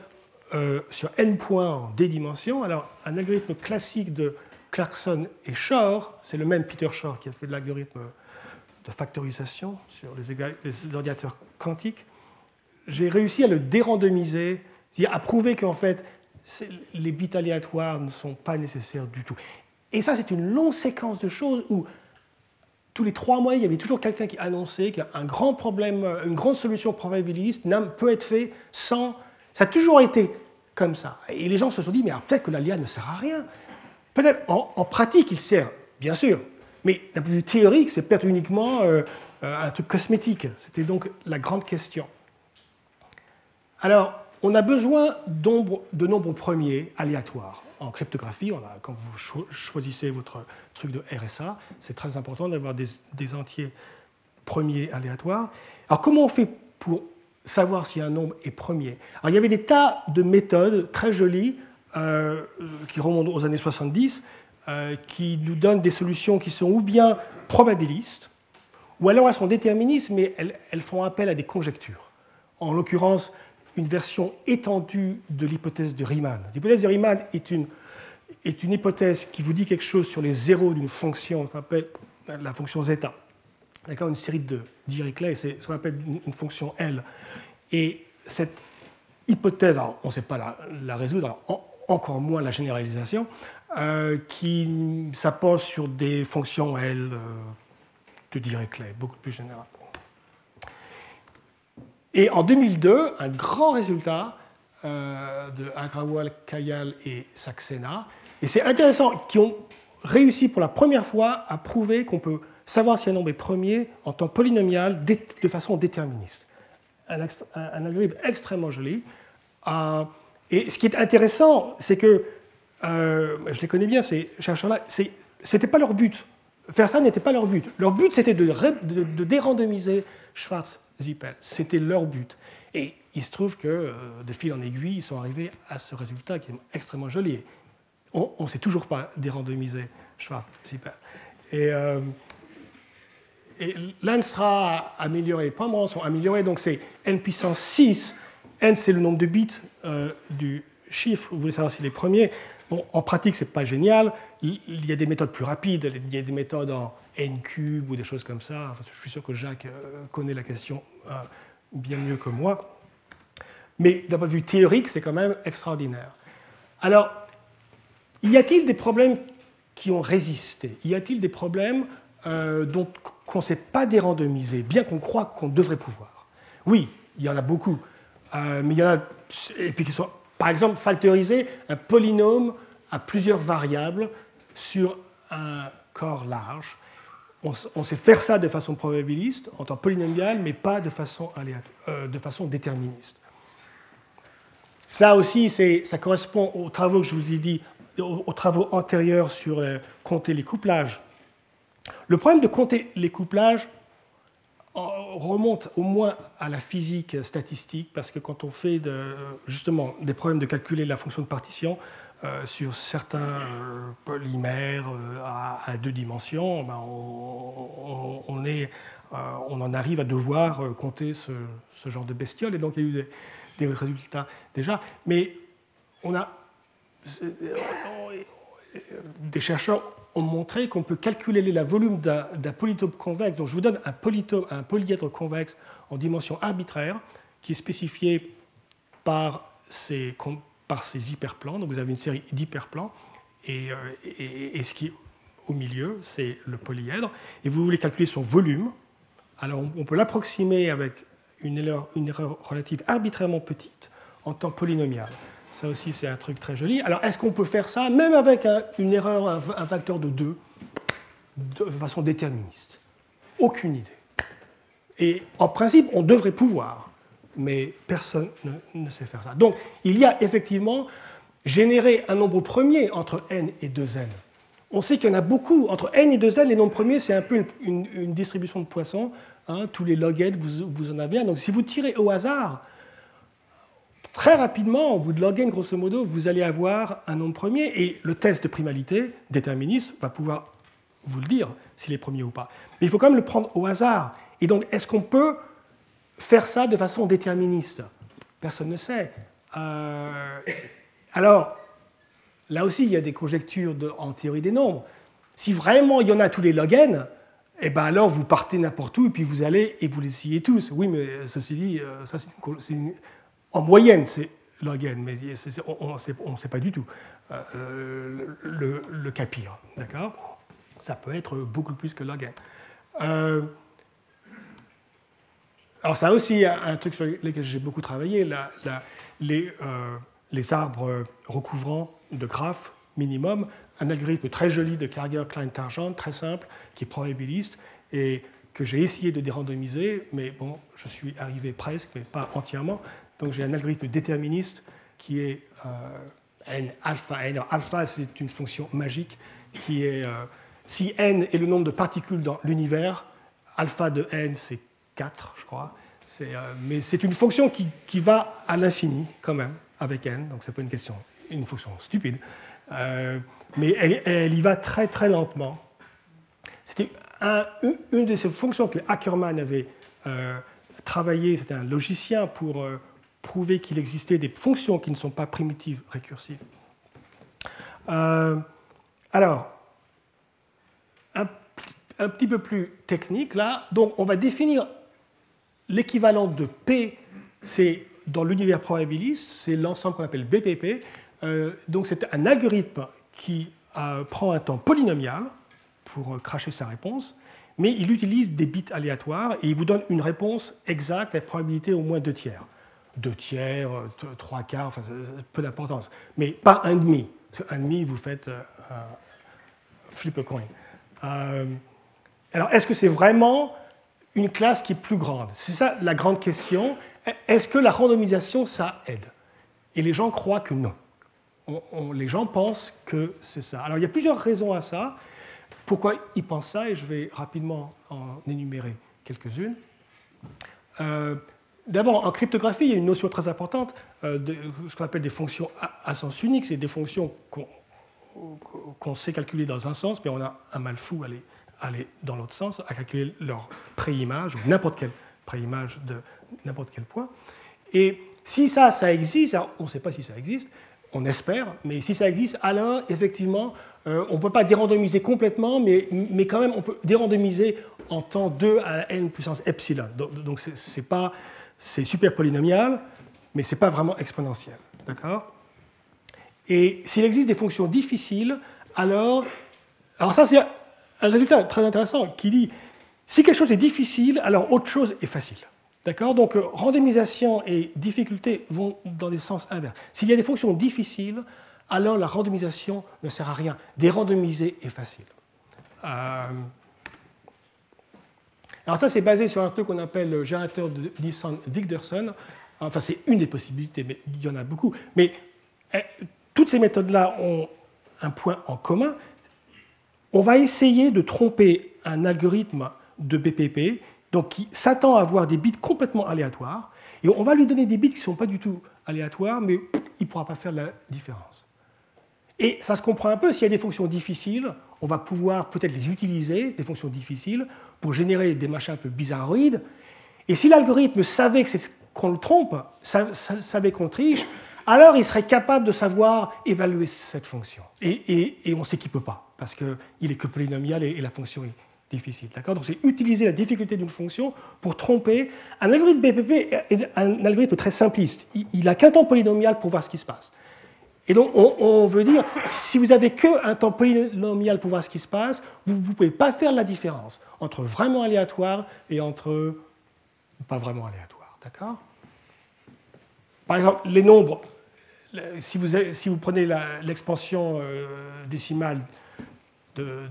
euh, sur n points en d dimensions. Alors, un algorithme classique de Clarkson et Shor, c'est le même Peter Shor qui a fait de l'algorithme de factorisation sur les, les ordinateurs quantiques. J'ai réussi à le dérandomiser, c'est-à-dire à prouver qu'en fait, les bits aléatoires ne sont pas nécessaires du tout. Et ça, c'est une longue séquence de choses où tous les trois mois, il y avait toujours quelqu'un qui annonçait qu'un grand problème, une grande solution probabiliste peut être fait sans. Ça a toujours été comme ça. Et les gens se sont dit, mais peut-être que l'ALIA ne sert à rien. Peut-être en, pratique, il sert, bien sûr. Mais d'un point de vue théorique, c'est peut-être uniquement euh, euh, un truc cosmétique. C'était donc la grande question. Alors, on a besoin de nombres premiers aléatoires en cryptographie, quand vous choisissez votre truc de RSA, c'est très important d'avoir des, entiers premiers aléatoires. Alors comment on fait pour savoir si un nombre est premier? Alors il y avait des tas de méthodes très jolies euh, qui remontent aux années 70, euh, qui nous donnent des solutions qui sont ou bien probabilistes, ou alors elles sont déterministes, mais elles, elles font appel à des conjectures. En l'occurrence, une version étendue de l'hypothèse de Riemann. L'hypothèse de Riemann est une, est une hypothèse qui vous dit quelque chose sur les zéros d'une fonction qu'on appelle la fonction zeta. D'accord Une série de Dirichlet, c'est ce qu'on appelle une fonction L. Et cette hypothèse, on ne sait pas la, résoudre, encore moins la généralisation, euh, qui s'appose sur des fonctions L euh, de Dirichlet, beaucoup plus générales. Et en 2002, un grand résultat euh, de Agrawal, Kayal et Saxena. Et c'est intéressant, qui ont réussi pour la première fois à prouver qu'on peut savoir si un nombre est premier en temps polynomial de façon déterministe. Un, algorithme extrêmement joli. Euh, et ce qui est intéressant, c'est que, euh, je les connais bien, ces chercheurs-là, ce n'était pas leur but. Faire ça n'était pas leur but. Leur but, c'était de, de, de dérandomiser Schwarz C'était leur but. Et il se trouve que, euh, de fil en aiguille, ils sont arrivés à ce résultat qui est extrêmement joli. On ne sait toujours pas dérandomiser Schwarz Zippel. Et, euh, et l'un sera amélioré, pas moins sont améliorés, donc c'est n puissance 6. n, c'est le nombre de bits euh, du chiffre. Vous voulez savoir s'il est premier? En pratique, ce n'est pas génial. Il, y a des méthodes plus rapides. Il y a des méthodes en n cube ou des choses comme ça. je suis sûr que Jacques connaît la question bien mieux que moi. Mais d'un point de vue théorique, c'est quand même extraordinaire. Alors, y a-t-il des problèmes qui ont résisté? Y a-t-il des problèmes euh, dont qu'on ne sait pas dérandomiser, bien qu'on croit qu'on devrait pouvoir? Oui, il y en a beaucoup. Euh, mais il y en a, et puis qui sont, par exemple, factoriser un polynôme à plusieurs variables sur un corps large on, sait faire ça de façon probabiliste, en temps polynomial, mais pas de façon, euh, de façon déterministe. Ça aussi, ça correspond aux travaux que je vous ai dit, aux, travaux antérieurs sur euh, compter les couplages. Le problème de compter les couplages remonte au moins à la physique statistique, parce que quand on fait justement des problèmes de calculer la fonction de partition, euh, sur certains euh, polymères euh, à, deux dimensions, ben, on, en arrive à devoir compter ce, genre de bestioles. Et donc il y a eu des, résultats déjà. Mais on a, des chercheurs ont montré qu'on peut calculer le volume d'un polytope convexe. Donc je vous donne un, polyèdre convexe en dimension arbitraire qui est spécifié par ces, par ces hyperplans. Donc vous avez une série d'hyperplans et, et, ce qui est au milieu, c'est le polyèdre. Et vous voulez calculer son volume. Alors on, peut l'approximer avec une erreur relative arbitrairement petite en temps polynomial. Ça aussi, c'est un truc très joli. Alors, est-ce qu'on peut faire ça même avec une erreur, un, facteur de 2, de façon déterministe? Aucune idée. Et en principe, on devrait pouvoir, mais personne ne, sait faire ça. Donc, il y a effectivement généré un nombre premier entre n et 2n. On sait qu'il y en a beaucoup. Entre n et 2n, les nombres premiers, c'est un peu une, distribution de poissons. Hein. tous les log n, vous, vous en avez un. Donc, si vous tirez au hasard, Très rapidement, au bout de log n, grosso modo, vous allez avoir un nombre premier et le test de primalité déterministe va pouvoir vous le dire s'il est premier ou pas. Mais il faut quand même le prendre au hasard. Et donc, est-ce qu'on peut faire ça de façon déterministe? Personne ne sait. Euh, alors, là aussi, il y a des conjectures en théorie des nombres. Si vraiment il y en a tous les log n, eh ben alors vous partez n'importe où et puis vous allez et vous les essayez tous. Oui, mais ceci dit, euh, ça c'est une, en moyenne, c'est log n, mais on ne sait pas du tout euh, le, pire. D'accord? Ça peut être beaucoup plus que log n. Euh, alors, ça aussi un truc sur lequel j'ai beaucoup travaillé, les, euh, les, arbres recouvrants de graphes minimum, un algorithme très joli de Karger-Klein-Targent, très simple, qui est probabiliste, et que j'ai essayé de dérandomiser, mais bon, je suis arrivé presque, mais pas entièrement. Donc j'ai un algorithme déterministe qui est euh, n alpha n. alpha, c'est une fonction magique qui est, euh, si n est le nombre de particules dans l'univers, alpha de n, c'est 4, je crois. Euh, mais c'est une fonction qui, qui va à l'infini, quand même, avec n. Donc c'est pas une question, une fonction stupide. mais elle, y va très très lentement. C'était une de ces fonctions que Ackermann avait travaillé, c'était un logicien pour prouver qu'il existait des fonctions qui ne sont pas primitives récursives. Euh, alors, un, petit peu plus technique là, donc on va définir l'équivalent de P, c'est dans l'univers probabiliste, c'est l'ensemble qu'on appelle BPP. Euh, donc c'est un algorithme qui euh, prend un temps polynomial pour cracher sa réponse, mais il utilise des bits aléatoires et il vous donne une réponse exacte à probabilité au moins deux tiers deux tiers, trois quarts, enfin, peu d'importance. Mais pas un demi. un demi, vous faites euh, flip a coin. Euh, alors, est-ce que c'est vraiment une classe qui est plus grande? C'est ça la grande question. Est-ce que la randomisation, ça aide? Et les gens croient que non. les gens pensent que c'est ça. Alors, il y a plusieurs raisons à ça. Pourquoi ils pensent ça? Et je vais rapidement en énumérer quelques-unes. Euh, D'abord, en cryptographie, il y a une notion très importante, euh, de ce qu'on appelle des fonctions à, sens unique. C'est des fonctions qu'on sait calculer dans un sens, mais on a un mal fou à aller, dans l'autre sens, à calculer leur préimage, ou n'importe quelle préimage de n'importe quel point. Et si ça, ça existe, on ne sait pas si ça existe, on espère, mais si ça existe, alors effectivement, euh, on ne peut pas dérandomiser complètement, mais, quand même, on peut dérandomiser en temps 2 à n puissance epsilon. Donc, donc c'est pas c'est super polynomial, mais ce n'est pas vraiment exponentiel. D'accord? Et s'il existe des fonctions difficiles, alors. Alors, ça, c'est un résultat très intéressant qui dit si quelque chose est difficile, alors autre chose est facile. D'accord? Donc, randomisation et difficulté vont dans des sens inverses. S'il y a des fonctions difficiles, alors la randomisation ne sert à rien. Dérandomiser est facile. Euh, alors ça, c'est basé sur un truc qu'on appelle le générateur de Nissan-Wigderson. Enfin, c'est une des possibilités, mais il y en a beaucoup. Mais eh, toutes ces méthodes-là ont un point en commun. On va essayer de tromper un algorithme de BPP donc qui s'attend à avoir des bits complètement aléatoires, et on va lui donner des bits qui ne sont pas du tout aléatoires, mais il ne pourra pas faire la différence. Et ça se comprend un peu, s'il y a des fonctions difficiles, on va pouvoir peut-être les utiliser, des fonctions difficiles, pour générer des machins un peu bizarroïdes. Et si l'algorithme savait qu'on le trompe, savait qu'on triche, alors il serait capable de savoir évaluer cette fonction. Et, on sait qu'il ne peut pas, parce qu'il est que polynomial et, la fonction est difficile. Donc c'est utiliser la difficulté d'une fonction pour tromper. Un algorithme BPP est un algorithme très simpliste. Il n'a qu'un temps polynomial pour voir ce qui se passe. Et donc, on, veut dire, si vous avez qu'un temps polynomial pour voir ce qui se passe, vous ne pouvez pas faire la différence entre vraiment aléatoire et entre pas vraiment aléatoire. D'accord? Par exemple, les nombres, si vous, si vous prenez l'expansion euh, décimale de,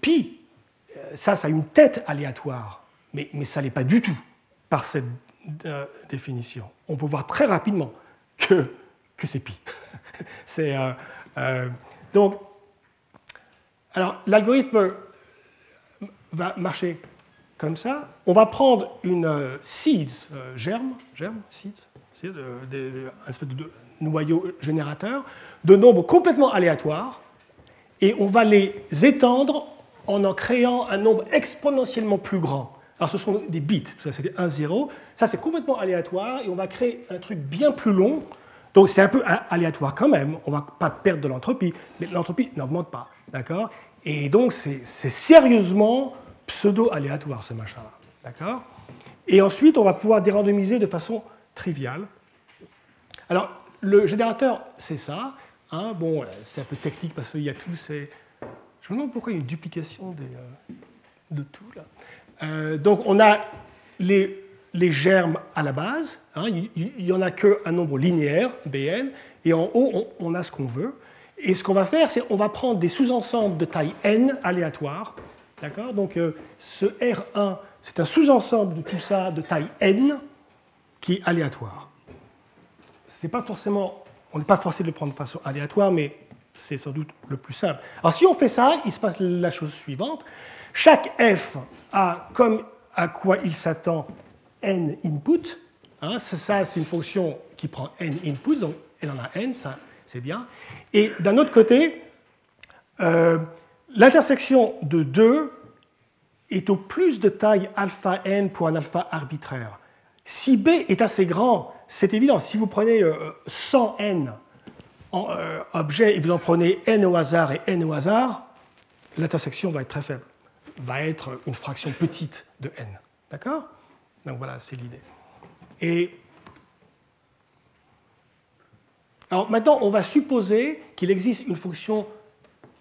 pi, euh, ça, ça a une tête aléatoire, mais, mais ça n'est pas du tout par cette euh, définition. On peut voir très rapidement que, que c'est pi. c'est, donc, alors, l'algorithme va marcher comme ça. On va prendre une euh, seeds, euh, germe, germe, seeds, un espèce de noyau générateur, de nombres complètement aléatoires, et on va les étendre en en créant un nombre exponentiellement plus grand. Alors ce sont des bits, ça c'est des 1, 0, ça c'est complètement aléatoire, et on va créer un truc bien plus long, donc c'est un peu aléatoire quand même, on ne va pas perdre de l'entropie, mais l'entropie n'augmente pas, d'accord? Et donc c'est sérieusement pseudo-aléatoire, ce machin-là. D'accord? Et ensuite, on va pouvoir dérandomiser de façon triviale. Alors, le générateur, c'est ça. Hein? bon, c'est un peu technique parce qu'il y a tout ces... Je me demande pourquoi il y a une duplication des, euh, de tout, là. Euh, donc, on a les, les, germes à la base. Hein. il n'y en a qu'un nombre linéaire, Bn. Et en haut, on, a ce qu'on veut. Et ce qu'on va faire, c'est on va prendre des sous-ensembles de taille n aléatoires D'accord? Donc euh, ce R1, c'est un sous-ensemble de tout ça de taille n qui est aléatoire. C'est pas forcément, on n'est pas forcé de le prendre de façon aléatoire, mais c'est sans doute le plus simple. Alors si on fait ça, il se passe la chose suivante. Chaque f a comme à quoi il s'attend n input. Hein, ça, c'est une fonction qui prend n inputs, donc elle en a n, ça c'est bien. Et d'un autre côté, euh, L'intersection de 2 est au plus de taille alpha n pour un alpha arbitraire. Si B est assez grand, c'est évident. Si vous prenez 100 euh, n euh, objets et vous en prenez n au hasard et n au hasard, l'intersection va être très faible, va être une fraction petite de n. D'accord? Donc voilà, c'est l'idée. Et alors maintenant, on va supposer qu'il existe une fonction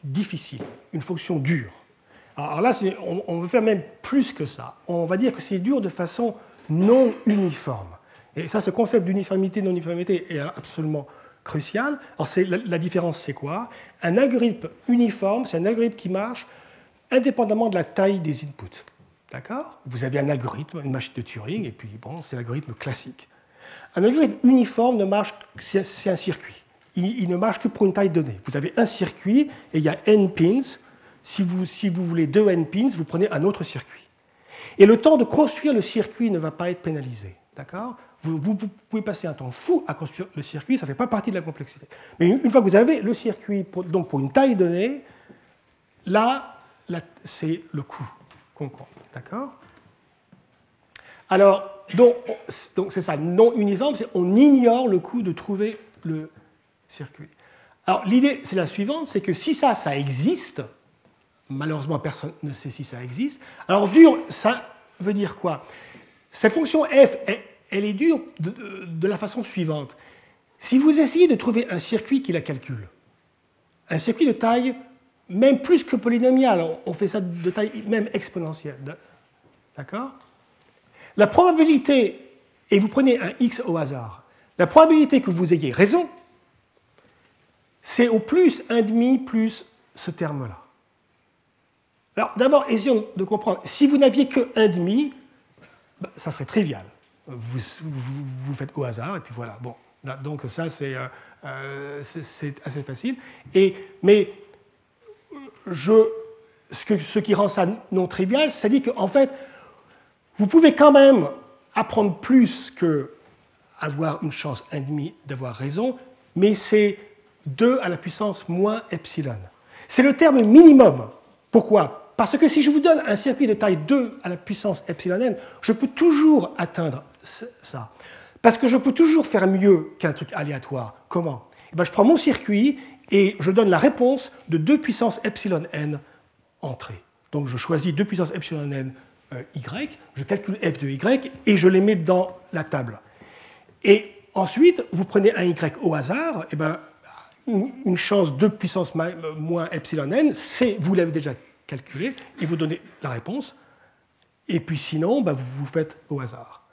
difficile, une fonction dure. Alors là, on veut faire même plus que ça. On va dire que c'est dur de façon non uniforme. Et ça, ce concept d'uniformité, non-uniformité est absolument crucial. Alors la, la différence, c'est quoi? Un algorithme uniforme, c'est un algorithme qui marche indépendamment de la taille des inputs. D'accord? Vous avez un algorithme, une machine de Turing, et puis bon, c'est l'algorithme classique. Un algorithme uniforme ne marche, c'est un circuit il, ne marche que pour une taille donnée. Vous avez un circuit et il y a n pins. Si vous, si vous voulez deux n pins, vous prenez un autre circuit. Et le temps de construire le circuit ne va pas être pénalisé. D'accord? Vous, pouvez passer un temps fou à construire le circuit, ça ne fait pas partie de la complexité. Mais une, fois que vous avez le circuit pour, donc pour une taille donnée, là, c'est le coût D'accord. Alors, donc, donc c'est ça, non uniforme, c'est on ignore le coût de trouver le, circuit. Alors l'idée, c'est la suivante, c'est que si ça, ça existe, malheureusement personne ne sait si ça existe, alors dur, ça veut dire quoi? Cette fonction f, elle, est dure de, la façon suivante. Si vous essayez de trouver un circuit qui la calcule, un circuit de taille même plus que polynomiale, on fait ça de taille même exponentielle, d'accord? La probabilité, et vous prenez un x au hasard, la probabilité que vous ayez raison, c'est au plus 1,5 plus ce terme-là. Alors d'abord, essayons de comprendre. Si vous n'aviez que 1,5, ben, ça serait trivial. Vous, vous, faites au hasard, et puis voilà. Bon, donc ça, euh, euh, c'est assez facile. Et, mais je, ce, qui rend ça non trivial, c'est-à-dire qu'en fait, vous pouvez quand même apprendre plus que avoir une chance 1,5 d'avoir raison, mais c'est 2 à la puissance moins epsilon. C'est le terme minimum. Pourquoi? Parce que si je vous donne un circuit de taille 2 à la puissance epsilon n, je peux toujours atteindre ça. Parce que je peux toujours faire mieux qu'un truc aléatoire. Comment? Eh ben, Je prends mon circuit et je donne la réponse de 2 puissance epsilon n entrée. Donc je choisis 2 puissance epsilon n euh, y, je calcule f de y et je les mets dans la table. Et ensuite, vous prenez un y au hasard, et eh ben, une chance 2 puissance moins epsilon n, vous l'avez déjà calculé, et vous donnez la réponse. Et puis sinon, ben, vous vous faites au hasard.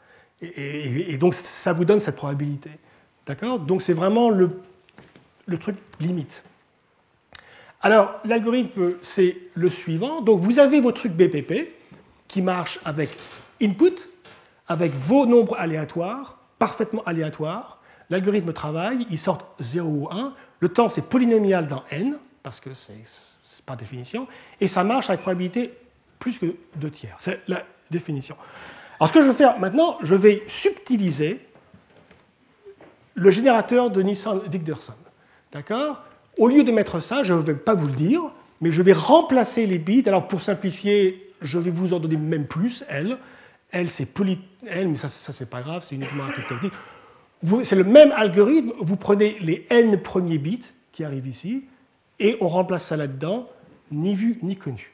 Et, donc ça vous donne cette probabilité. D'accord? Donc c'est vraiment le, le truc limite. Alors l'algorithme, c'est le suivant. Donc vous avez votre truc BPP qui marche avec input, avec vos nombres aléatoires, parfaitement aléatoires. L'algorithme travaille, il sort 0 ou 1. Le temps, c'est polynomial dans n, parce que c'est par définition, et ça marche avec probabilité plus que 2 tiers. C'est la définition. Alors ce que je vais faire maintenant, je vais subtiliser le générateur de Nissan-Wigderson. D'accord? Au lieu de mettre ça, je ne vais pas vous le dire, mais je vais remplacer les bits. Alors pour simplifier, je vais vous en donner même plus, L. L, c'est poly... L, mais ça, ça c'est pas grave, c'est uniquement un truc technique. C'est le même algorithme, vous prenez les n premiers bits qui arrivent ici, et on remplace ça là-dedans, ni vu ni connu.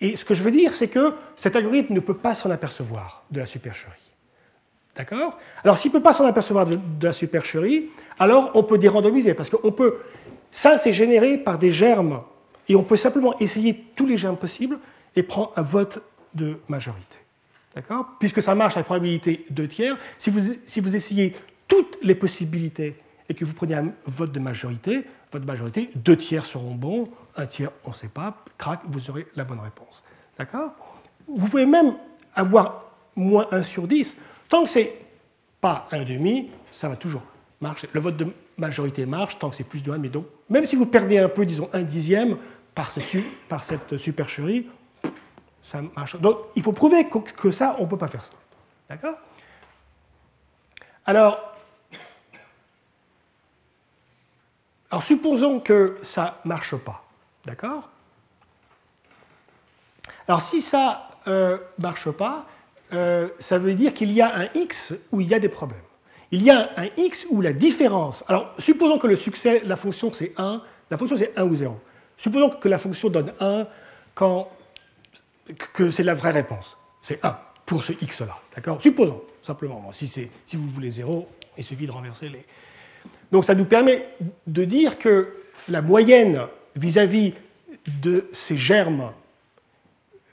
Et ce que je veux dire, c'est que cet algorithme ne peut pas s'en apercevoir de la supercherie. D'accord? Alors, s'il ne peut pas s'en apercevoir de, la supercherie, alors on peut dérandomiser, parce qu'on peut. Ça, c'est généré par des germes, et on peut simplement essayer tous les germes possibles et prendre un vote de majorité. D'accord? Puisque ça marche à la probabilité 2 tiers, si vous, si vous essayez toutes les possibilités et que vous prenez un vote de majorité, vote de majorité, deux tiers seront bons, un tiers on ne sait pas, crac, vous aurez la bonne réponse. D'accord? Vous pouvez même avoir moins 1 sur 10. Tant que c'est pas un demi, ça va toujours marcher. Le vote de majorité marche tant que c'est plus de 1, mais donc même si vous perdez un peu, disons un dixième, par cette, supercherie, ça marche. Donc il faut prouver que, ça, on ne peut pas faire ça. D'accord? Alors, alors, supposons que ça ne marche pas. D'accord? Alors, si ça ne euh, marche pas, euh, ça veut dire qu'il y a un x où il y a des problèmes. Il y a un x où la différence. Alors, supposons que le succès, la fonction c'est 1, la fonction c'est 1 ou 0. Supposons que la fonction donne 1 quand que c'est la vraie réponse. C'est 1 pour ce x-là. D'accord? Supposons, simplement. Si, si vous voulez 0, il suffit de renverser les. Donc ça nous permet de dire que la moyenne vis-à-vis de ces germes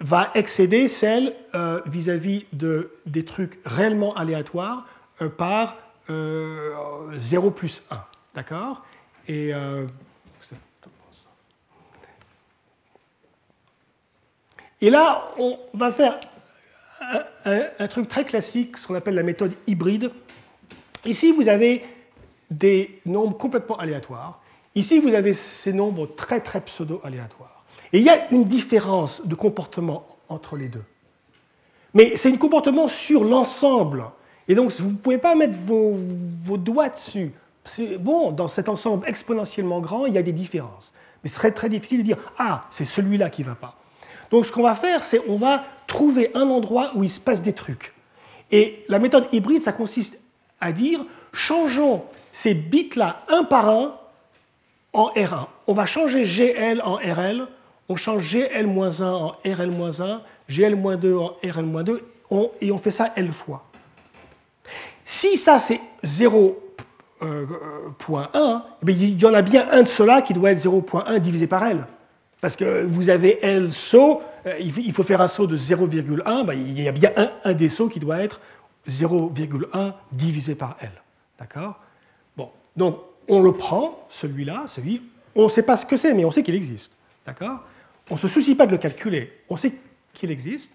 va excéder celle euh, vis-à-vis de, des trucs réellement aléatoires euh, par 0 euh, plus 1. D'accord? Et Et là, on va faire un, truc très classique, ce qu'on appelle la méthode hybride. Ici, vous avez des nombres complètement aléatoires. Ici, vous avez ces nombres très, très pseudo-aléatoires. Et il y a une différence de comportement entre les deux. Mais c'est un comportement sur l'ensemble. Et donc, vous ne pouvez pas mettre vos, doigts dessus. Bon, dans cet ensemble exponentiellement grand, il y a des différences. Mais c'est très, très difficile de dire Ah, c'est celui-là qui ne va pas. Donc ce qu'on va faire, c'est on va trouver un endroit où il se passe des trucs. Et la méthode hybride, ça consiste à dire, changeons ces bits-là un par un en R1. On va changer GL en RL, on change GL-1 en RL-1, GL-2 en RL-2, et on fait ça L fois. Si ça c'est 0.1, eh il y en a bien un de ceux-là qui doit être 0.1 divisé par L. Parce que vous avez L saut, euh, il faut faire un saut de 0,1, ben, il y a bien un, des sauts qui doit être 0,1 divisé par L. D'accord? Bon, donc on le prend, celui-là, celui, on ne sait pas ce que c'est, mais on sait qu'il existe. D'accord? On ne se soucie pas de le calculer, on sait qu'il existe.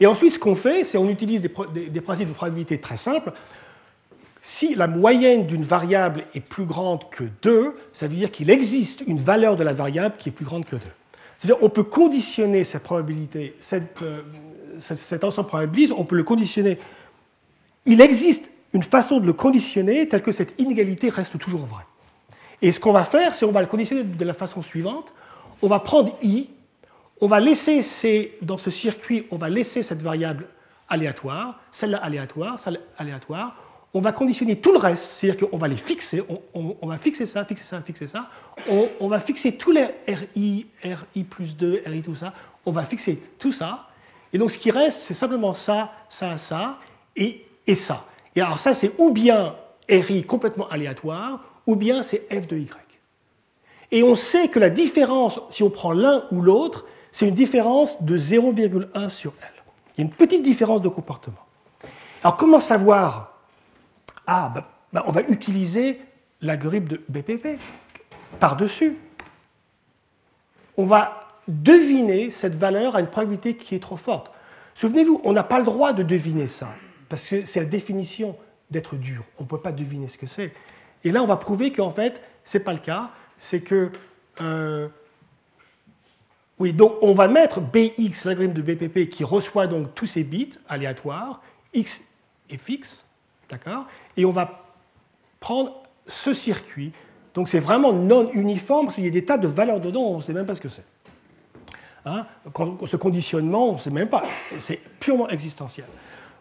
Et ensuite, ce qu'on fait, c'est on utilise des, principes de probabilité très simples si la moyenne d'une variable est plus grande que 2, ça veut dire qu'il existe une valeur de la variable qui est plus grande que 2. C'est-à-dire qu'on peut conditionner cette probabilité, euh, cet ensemble probabiliste, on peut le conditionner. Il existe une façon de le conditionner telle que cette inégalité reste toujours vraie. Et ce qu'on va faire, c'est qu'on va le conditionner de la façon suivante. On va prendre i, on va laisser dans ce circuit, on va laisser cette variable aléatoire, celle-là aléatoire, celle-là aléatoire. On va conditionner tout le reste, c'est-à-dire qu'on va les fixer, on, va fixer ça, fixer ça, fixer ça. On, va fixer tous les RI, RI plus 2, RI tout ça. On va fixer tout ça. Et donc ce qui reste, c'est simplement ça, ça, ça et, et ça. Et alors ça, c'est ou bien RI complètement aléatoire, ou bien c'est f de y. Et on sait que la différence, si on prend l'un ou l'autre, c'est une différence de 0,1 sur L. Il y a une petite différence de comportement. Alors comment savoir? Ah, ben, ben, on va utiliser l'algorithme de BPP par-dessus. On va deviner cette valeur à une probabilité qui est trop forte. Souvenez-vous, on n'a pas le droit de deviner ça, parce que c'est la définition d'être dur. On ne peut pas deviner ce que c'est. Et là, on va prouver qu'en fait, ce n'est pas le cas. C'est que. Euh, oui, donc on va mettre Bx, l'algorithme de BPP, qui reçoit donc tous ces bits aléatoires, x est fixe, d'accord Et on va prendre ce circuit. Donc c'est vraiment non uniforme, parce qu'il y a des tas de valeurs dedans, on ne sait même pas ce que c'est. Hein ce conditionnement, on ne sait même pas. C'est purement existentiel.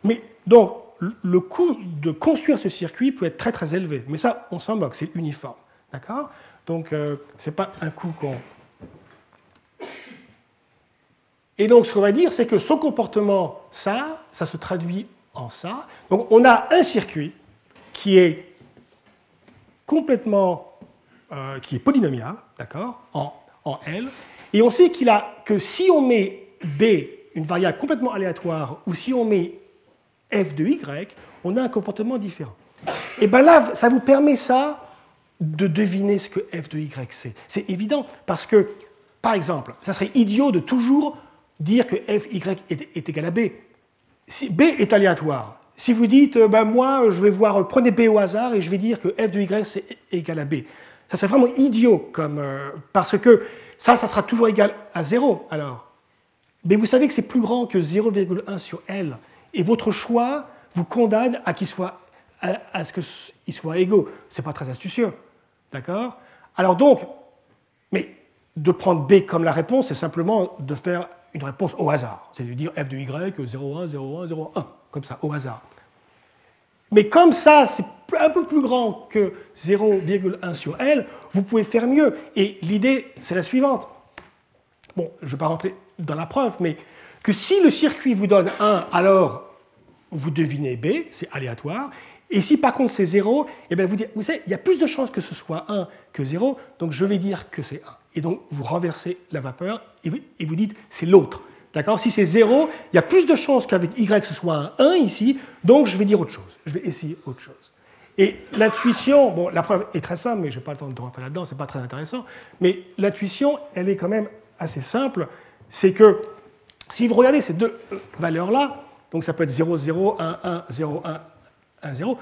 Mais donc, le coût de construire ce circuit peut être très très élevé. Mais ça, on s'en moque, c'est uniforme. D'accord Donc, euh, ce n'est pas un coût qu'on. Et donc, ce qu'on va dire, c'est que son comportement, ça, ça se traduit en ça. Donc, on a un circuit qui est complètement. Euh, qui est polynomial, d'accord, en, en L. Et on sait qu'il a que si on met B, une variable complètement aléatoire, ou si on met f de y, on a un comportement différent. Et bien là, ça vous permet ça de deviner ce que f de y c'est. C'est évident parce que, par exemple, ça serait idiot de toujours dire que f y est, égal à b. Si b est aléatoire, si vous dites, ben moi, je vais voir, prenez b au hasard et je vais dire que f de y c'est égal à b, ça serait vraiment idiot euh, parce que ça, ça sera toujours égal à 0 alors. Mais vous savez que c'est plus grand que 0,1 sur L. Et votre choix vous condamne à, soit, à, ce qu'ils soient égaux. Ce n'est pas très astucieux. D'accord? Alors donc, mais de prendre B comme la réponse, c'est simplement de faire une réponse au hasard. C'est de dire f de y, 0,1, 0,1, 0,1, comme ça, au hasard. Mais comme ça, c'est un peu plus grand que 0,1 sur L, vous pouvez faire mieux. Et l'idée, c'est la suivante. Bon, je ne vais pas rentrer dans la preuve, mais que si le circuit vous donne 1, alors vous devinez B, c'est aléatoire. Et si par contre c'est 0, eh bien vous, dites, vous savez, il y a plus de chances que ce soit 1 que 0, donc je vais dire que c'est 1. Et donc vous renversez la vapeur et vous, et vous dites c'est l'autre. D'accord? Si c'est 0, il y a plus de chances qu'avec Y ce soit un 1 ici, donc je vais dire autre chose. Je vais essayer autre chose. Et l'intuition, bon, la preuve est très simple, mais je n'ai pas le temps de rentrer là-dedans, ce n'est pas très intéressant, mais l'intuition, elle est quand même assez simple. C'est que si vous regardez ces deux valeurs-là, donc ça peut être 0, 0, 1, 1, 0, 1, 1, 0,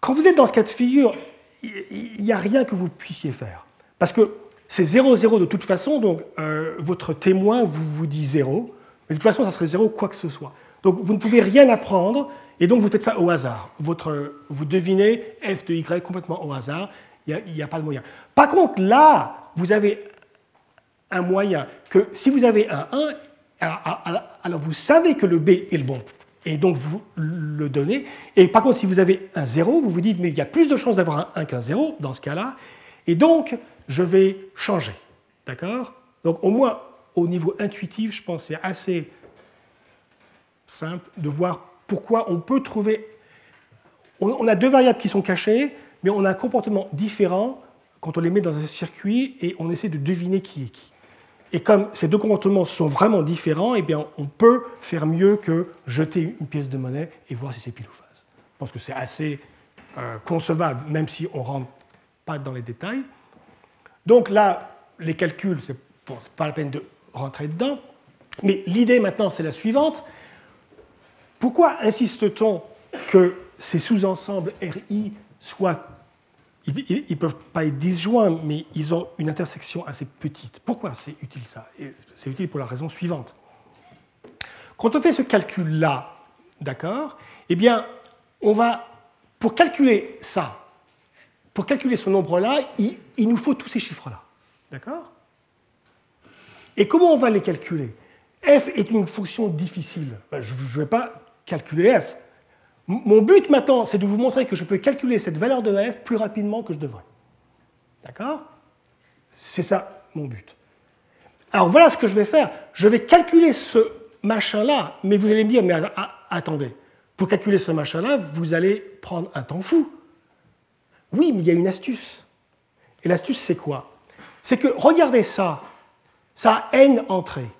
quand vous êtes dans ce cas de figure, il n'y a rien que vous puissiez faire. Parce que c'est 0, 0 de toute façon, donc euh, votre témoin vous, vous dit 0, mais de toute façon, ça serait 0 quoi que ce soit. Donc vous ne pouvez rien apprendre, et donc vous faites ça au hasard. Votre, vous devinez f de y complètement au hasard, il n'y a, a, pas de moyen. Par contre, là, vous avez un moyen que si vous avez un 1, alors, vous savez que le B est le bon, et donc vous le donnez. Et par contre, si vous avez un 0, vous vous dites, mais il y a plus de chances d'avoir un 1 qu'un 0 dans ce cas-là, et donc je vais changer. D'accord? Donc au moins au niveau intuitif, je pense que c'est assez simple de voir pourquoi on peut trouver... On a deux variables qui sont cachées, mais on a un comportement différent quand on les met dans un circuit et on essaie de deviner qui est qui. Et comme ces deux comportements sont vraiment différents, eh bien, on peut faire mieux que jeter une pièce de monnaie et voir si c'est pile ou face. Je pense que c'est assez euh, concevable, même si on ne rentre pas dans les détails. Donc là, les calculs, ce n'est pas la peine de rentrer dedans. Mais l'idée maintenant, c'est la suivante. Pourquoi insiste-t-on que ces sous-ensembles RI soient ils ne peuvent pas être disjoints, mais ils ont une intersection assez petite. Pourquoi c'est utile ça? C'est utile pour la raison suivante. Quand on fait ce calcul-là, d'accord, eh bien, on va, pour calculer ça, pour calculer ce nombre-là, il, nous faut tous ces chiffres-là. D'accord? Et comment on va les calculer? F est une fonction difficile. Ben, je ne vais pas calculer f. Mon but maintenant, c'est de vous montrer que je peux calculer cette valeur de f plus rapidement que je devrais. D'accord? C'est ça mon but. Alors voilà ce que je vais faire. Je vais calculer ce machin-là, mais vous allez me dire, mais attendez, pour calculer ce machin-là, vous allez prendre un temps fou. Oui, mais il y a une astuce. Et l'astuce, c'est quoi? C'est que, regardez ça, ça a n entrées.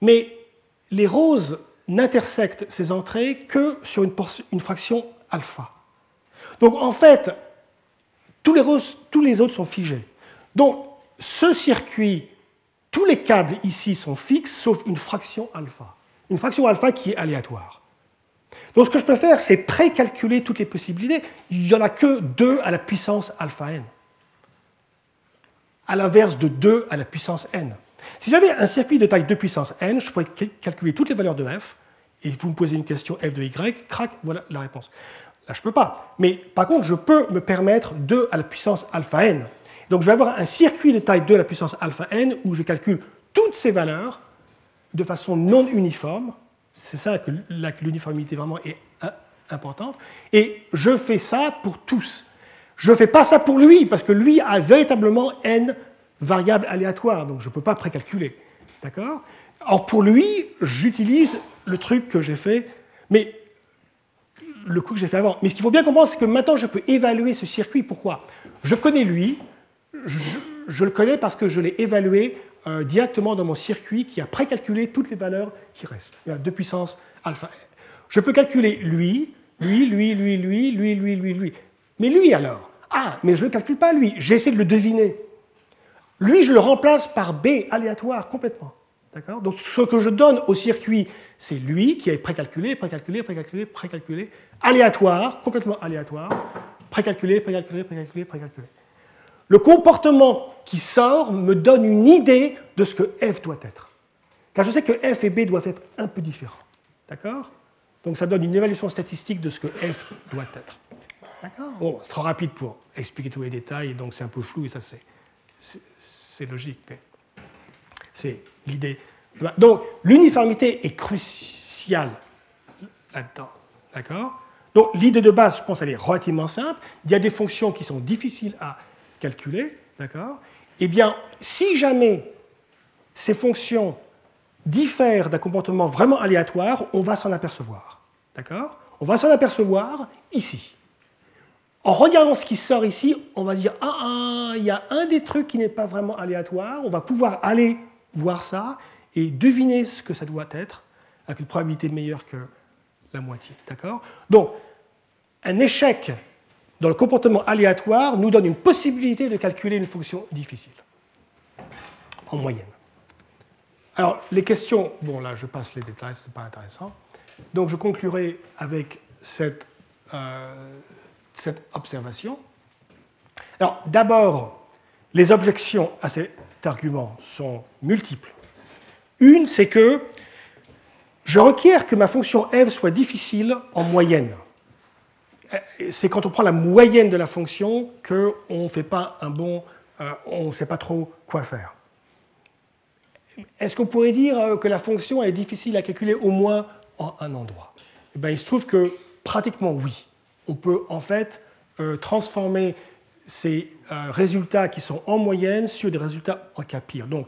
Mais les roses n'intersectent ces entrées que sur une, fraction alpha. Donc en fait, tous les, roses, tous les autres sont figés. Donc ce circuit, tous les câbles ici sont fixes, sauf une fraction alpha. Une fraction alpha qui est aléatoire. Donc ce que je peux faire, c'est précalculer toutes les possibilités. Il n'y en a que 2 à la puissance alpha n. À l'inverse de 2 à la puissance n. Si j'avais un circuit de taille 2 puissance n, je pourrais calculer toutes les valeurs de f, et vous me posez une question f de y, crac, voilà la réponse. Là, je ne peux pas. Mais par contre, je peux me permettre 2 à la puissance alpha n. Donc je vais avoir un circuit de taille 2 à la puissance alpha n où je calcule toutes ces valeurs de façon non uniforme. C'est ça que l'uniformité vraiment est importante. Et je fais ça pour tous. Je ne fais pas ça pour lui, parce que lui a véritablement n variable aléatoire, donc je ne peux pas précalculer. D'accord? Or, pour lui, j'utilise le truc que j'ai fait, mais le coup que j'ai fait avant. Mais ce qu'il faut bien comprendre, c'est que maintenant, je peux évaluer ce circuit. Pourquoi? Je connais lui, je, le connais parce que je l'ai évalué euh, directement dans mon circuit qui a précalculé toutes les valeurs qui restent. Il y a deux puissances alpha. Je peux calculer lui, lui, lui, lui, lui, lui, lui, lui, lui. Mais lui alors? Ah, mais je ne calcule pas lui, j'ai essayé de le deviner. Lui, je le remplace par B aléatoire complètement. D'accord? Donc ce que je donne au circuit, c'est lui qui est précalculé, précalculé, précalculé, précalculé, aléatoire, complètement aléatoire, précalculé, précalculé, précalculé, précalculé. Le comportement qui sort me donne une idée de ce que f doit être. Car je sais que f et b doivent être un peu différents. D'accord? Donc ça donne une évaluation statistique de ce que f doit être. D'accord? Bon, c'est trop rapide pour expliquer tous les détails, donc c'est un peu flou et ça c'est c'est logique, mais c'est l'idée. Donc, l'uniformité est cruciale là-dedans. D'accord? Donc, l'idée de base, je pense, elle est relativement simple. Il y a des fonctions qui sont difficiles à calculer. D'accord? Eh bien, si jamais ces fonctions diffèrent d'un comportement vraiment aléatoire, on va s'en apercevoir. D'accord? On va s'en apercevoir ici. En regardant ce qui sort ici, on va dire ah, ah, il y a un des trucs qui n'est pas vraiment aléatoire. On va pouvoir aller voir ça et deviner ce que ça doit être avec une probabilité meilleure que la moitié. D'accord? Donc, un échec dans le comportement aléatoire nous donne une possibilité de calculer une fonction difficile, en moyenne. Alors, les questions, bon là je passe les détails, ce n'est pas intéressant. Donc je conclurai avec cette, euh, cette observation. Alors, d'abord, les objections à cet argument sont multiples. Une, c'est que je requiers que ma fonction f soit difficile en moyenne. C'est quand on prend la moyenne de la fonction qu'on ne fait pas un bon, euh, on ne sait pas trop quoi faire. Est-ce qu'on pourrait dire euh, que la fonction est difficile à calculer au moins en un endroit? Eh bien, Il se trouve que pratiquement oui on peut en fait euh, transformer ces euh, résultats qui sont en moyenne sur des résultats en cas pire. Donc,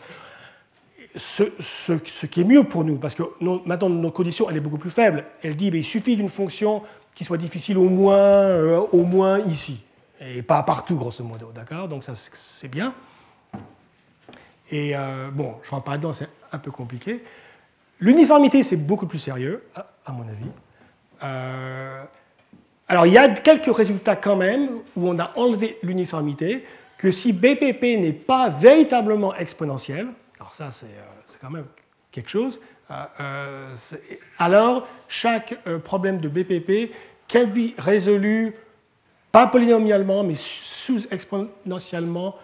ce, qui est mieux pour nous, parce que maintenant notre condition elle est beaucoup plus faible, elle dit qu'il suffit d'une fonction qui soit difficile au moins, euh, au moins ici, et pas partout grosso modo, d'accord? Donc ça c'est bien. Et bon, je ne rentre pas dedans, c'est un peu compliqué. L'uniformité c'est beaucoup plus sérieux, à, mon avis. Alors il y a quelques résultats quand même où on a enlevé l'uniformité, que si BPP n'est pas véritablement exponentiel, alors ça c'est euh, quand même quelque chose, euh, euh, alors chaque problème de BPP can be résolu pas polynomialement mais sous-exponentiellement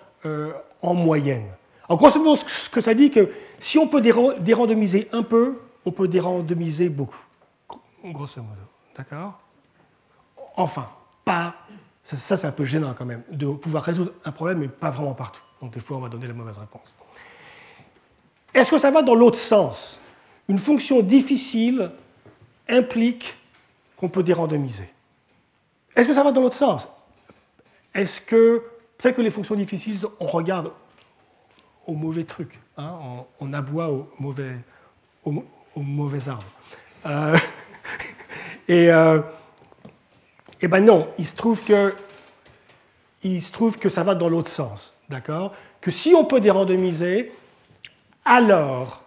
en moyenne. En grosso modo, ce que ça dit que si on peut dérandomiser un peu, on peut dérandomiser beaucoup. Grosso modo. D'accord? Enfin, pas. Ça, c'est un peu gênant quand même, de pouvoir résoudre un problème, mais pas vraiment partout. Donc des fois, on va donner la mauvaise réponse. Est-ce que ça va dans l'autre sens? Une fonction difficile implique qu'on peut dérandomiser. Est-ce que ça va dans l'autre sens? Est-ce que, peut-être que les fonctions difficiles, on regarde au mauvais truc, hein, on, aboie au mauvais, au, arbre. Euh, et, euh, et ben non, il se trouve que, il se trouve que ça va dans l'autre sens, d'accord? Que si on peut dérandomiser, alors,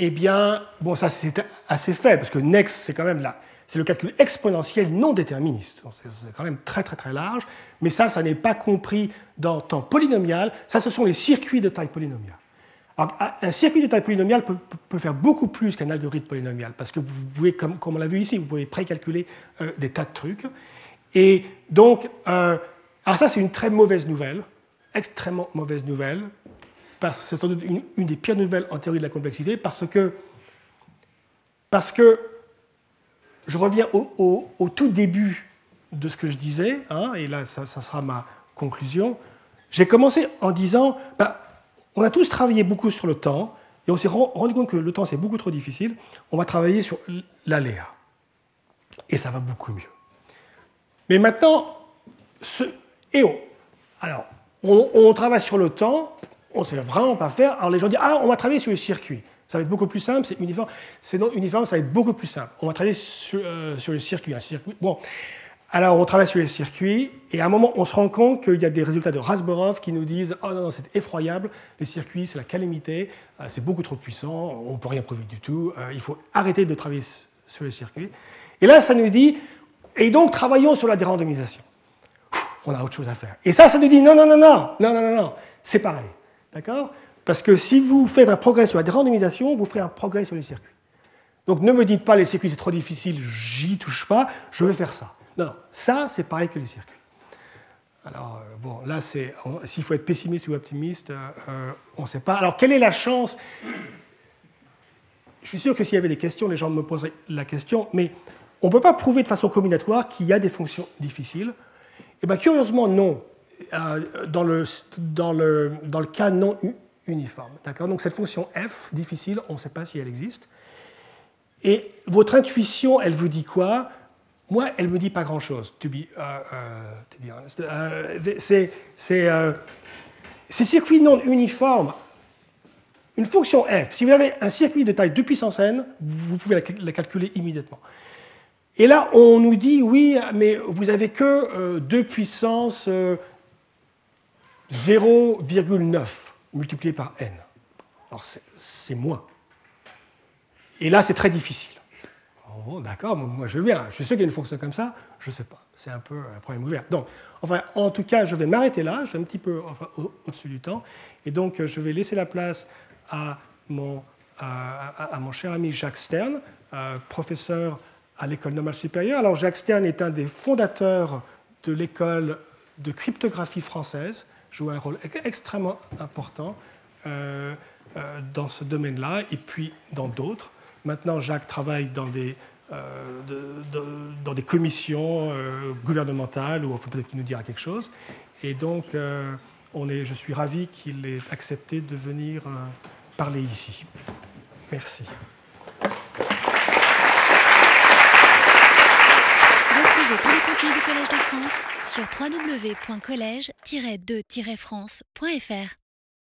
eh bien, bon, ça c'est assez faible, parce que next, c'est quand même là, c'est le calcul exponentiel non déterministe. C'est quand même très très très large, mais ça, ça n'est pas compris dans temps polynomial. Ça, ce sont les circuits de taille polynomiale. Un circuit de taille polynomiale peut, faire beaucoup plus qu'un algorithme polynomial, parce que vous pouvez, comme, on l'a vu ici, vous pouvez précalculer euh, des tas de trucs. Et donc, euh, alors ça, c'est une très mauvaise nouvelle, extrêmement mauvaise nouvelle, parce que c'est sans doute une, des pires nouvelles en théorie de la complexité, parce que, parce que je reviens au, tout début de ce que je disais, hein, et là, ça, sera ma conclusion. J'ai commencé en disant, ben, on a tous travaillé beaucoup sur le temps, et on s'est rendu compte que le temps, c'est beaucoup trop difficile. On va travailler sur l'aléa. Et ça va beaucoup mieux. Mais maintenant, et on, alors, on, travaille sur le temps, on ne sait vraiment pas faire. Alors les gens disent, ah, on va travailler sur les circuits. Ça va être beaucoup plus simple, c'est uniforme. C'est uniforme, ça va être beaucoup plus simple. On va travailler sur, euh, les circuits, un circuit. Bon, alors on travaille sur les circuits, et à un moment, on se rend compte qu'il y a des résultats de Rasborov qui nous disent Oh non, non c'est effroyable, les circuits, c'est la calamité, euh, c'est beaucoup trop puissant, on ne peut rien prouver du tout, euh, il faut arrêter de travailler sur les circuits. Et là, ça nous dit Et donc, travaillons sur la dérandomisation. On a autre chose à faire. Et ça, ça nous dit Non, non, non, non, non, non, non, non, c'est pareil. D'accord? Parce que si vous faites un progrès sur la dérandomisation, vous ferez un progrès sur les circuits. Donc ne me dites pas les circuits c'est trop difficile, j'y touche pas, je vais faire ça. Non, ça c'est pareil que les circuits. Alors euh, bon, là s'il faut être pessimiste ou optimiste, euh, euh, on ne sait pas. Alors quelle est la chance? Je suis sûr que s'il y avait des questions, les gens me poseraient la question, mais on ne peut pas prouver de façon combinatoire qu'il y a des fonctions difficiles. Eh bien curieusement non. Dans le, dans, le, dans le cas non uniforme. D'accord? Donc cette fonction f, difficile, on ne sait pas si elle existe. Et votre intuition, elle vous dit quoi? Moi, elle me dit pas grand-chose, to be, uh, uh, honest. Uh, c'est, ces circuits non uniformes, une fonction f, si vous avez un circuit de taille 2 puissance n, vous pouvez la, calculer immédiatement. Et là, on nous dit, oui, mais vous n'avez que 2 puissance 0,9 multiplié par n. Alors c'est moins. Et là, c'est très difficile. Oh, d'accord, moi je veux bien. Je suis sûr qu'il y a une fonction comme ça, je ne sais pas. C'est un peu un problème ouvert. Donc, enfin, en tout cas, je vais m'arrêter là. Je suis un petit peu au-dessus du temps. Et donc, je vais laisser la place à mon, à, mon cher ami Jacques Stern, euh, professeur à l'école normale supérieure. Alors, Jacques Stern est un des fondateurs de l'école de cryptographie française joue un rôle extrêmement important euh, euh, dans ce domaine-là et puis dans d'autres. Maintenant, Jacques travaille dans des, euh, dans des commissions gouvernementales, ou peut-être qu'il nous dira quelque chose. Et donc, on est, je suis ravi qu'il ait accepté de venir parler ici. Merci. Retrouvez tous les contenus du Collège de France sur www.colège-2-france.fr.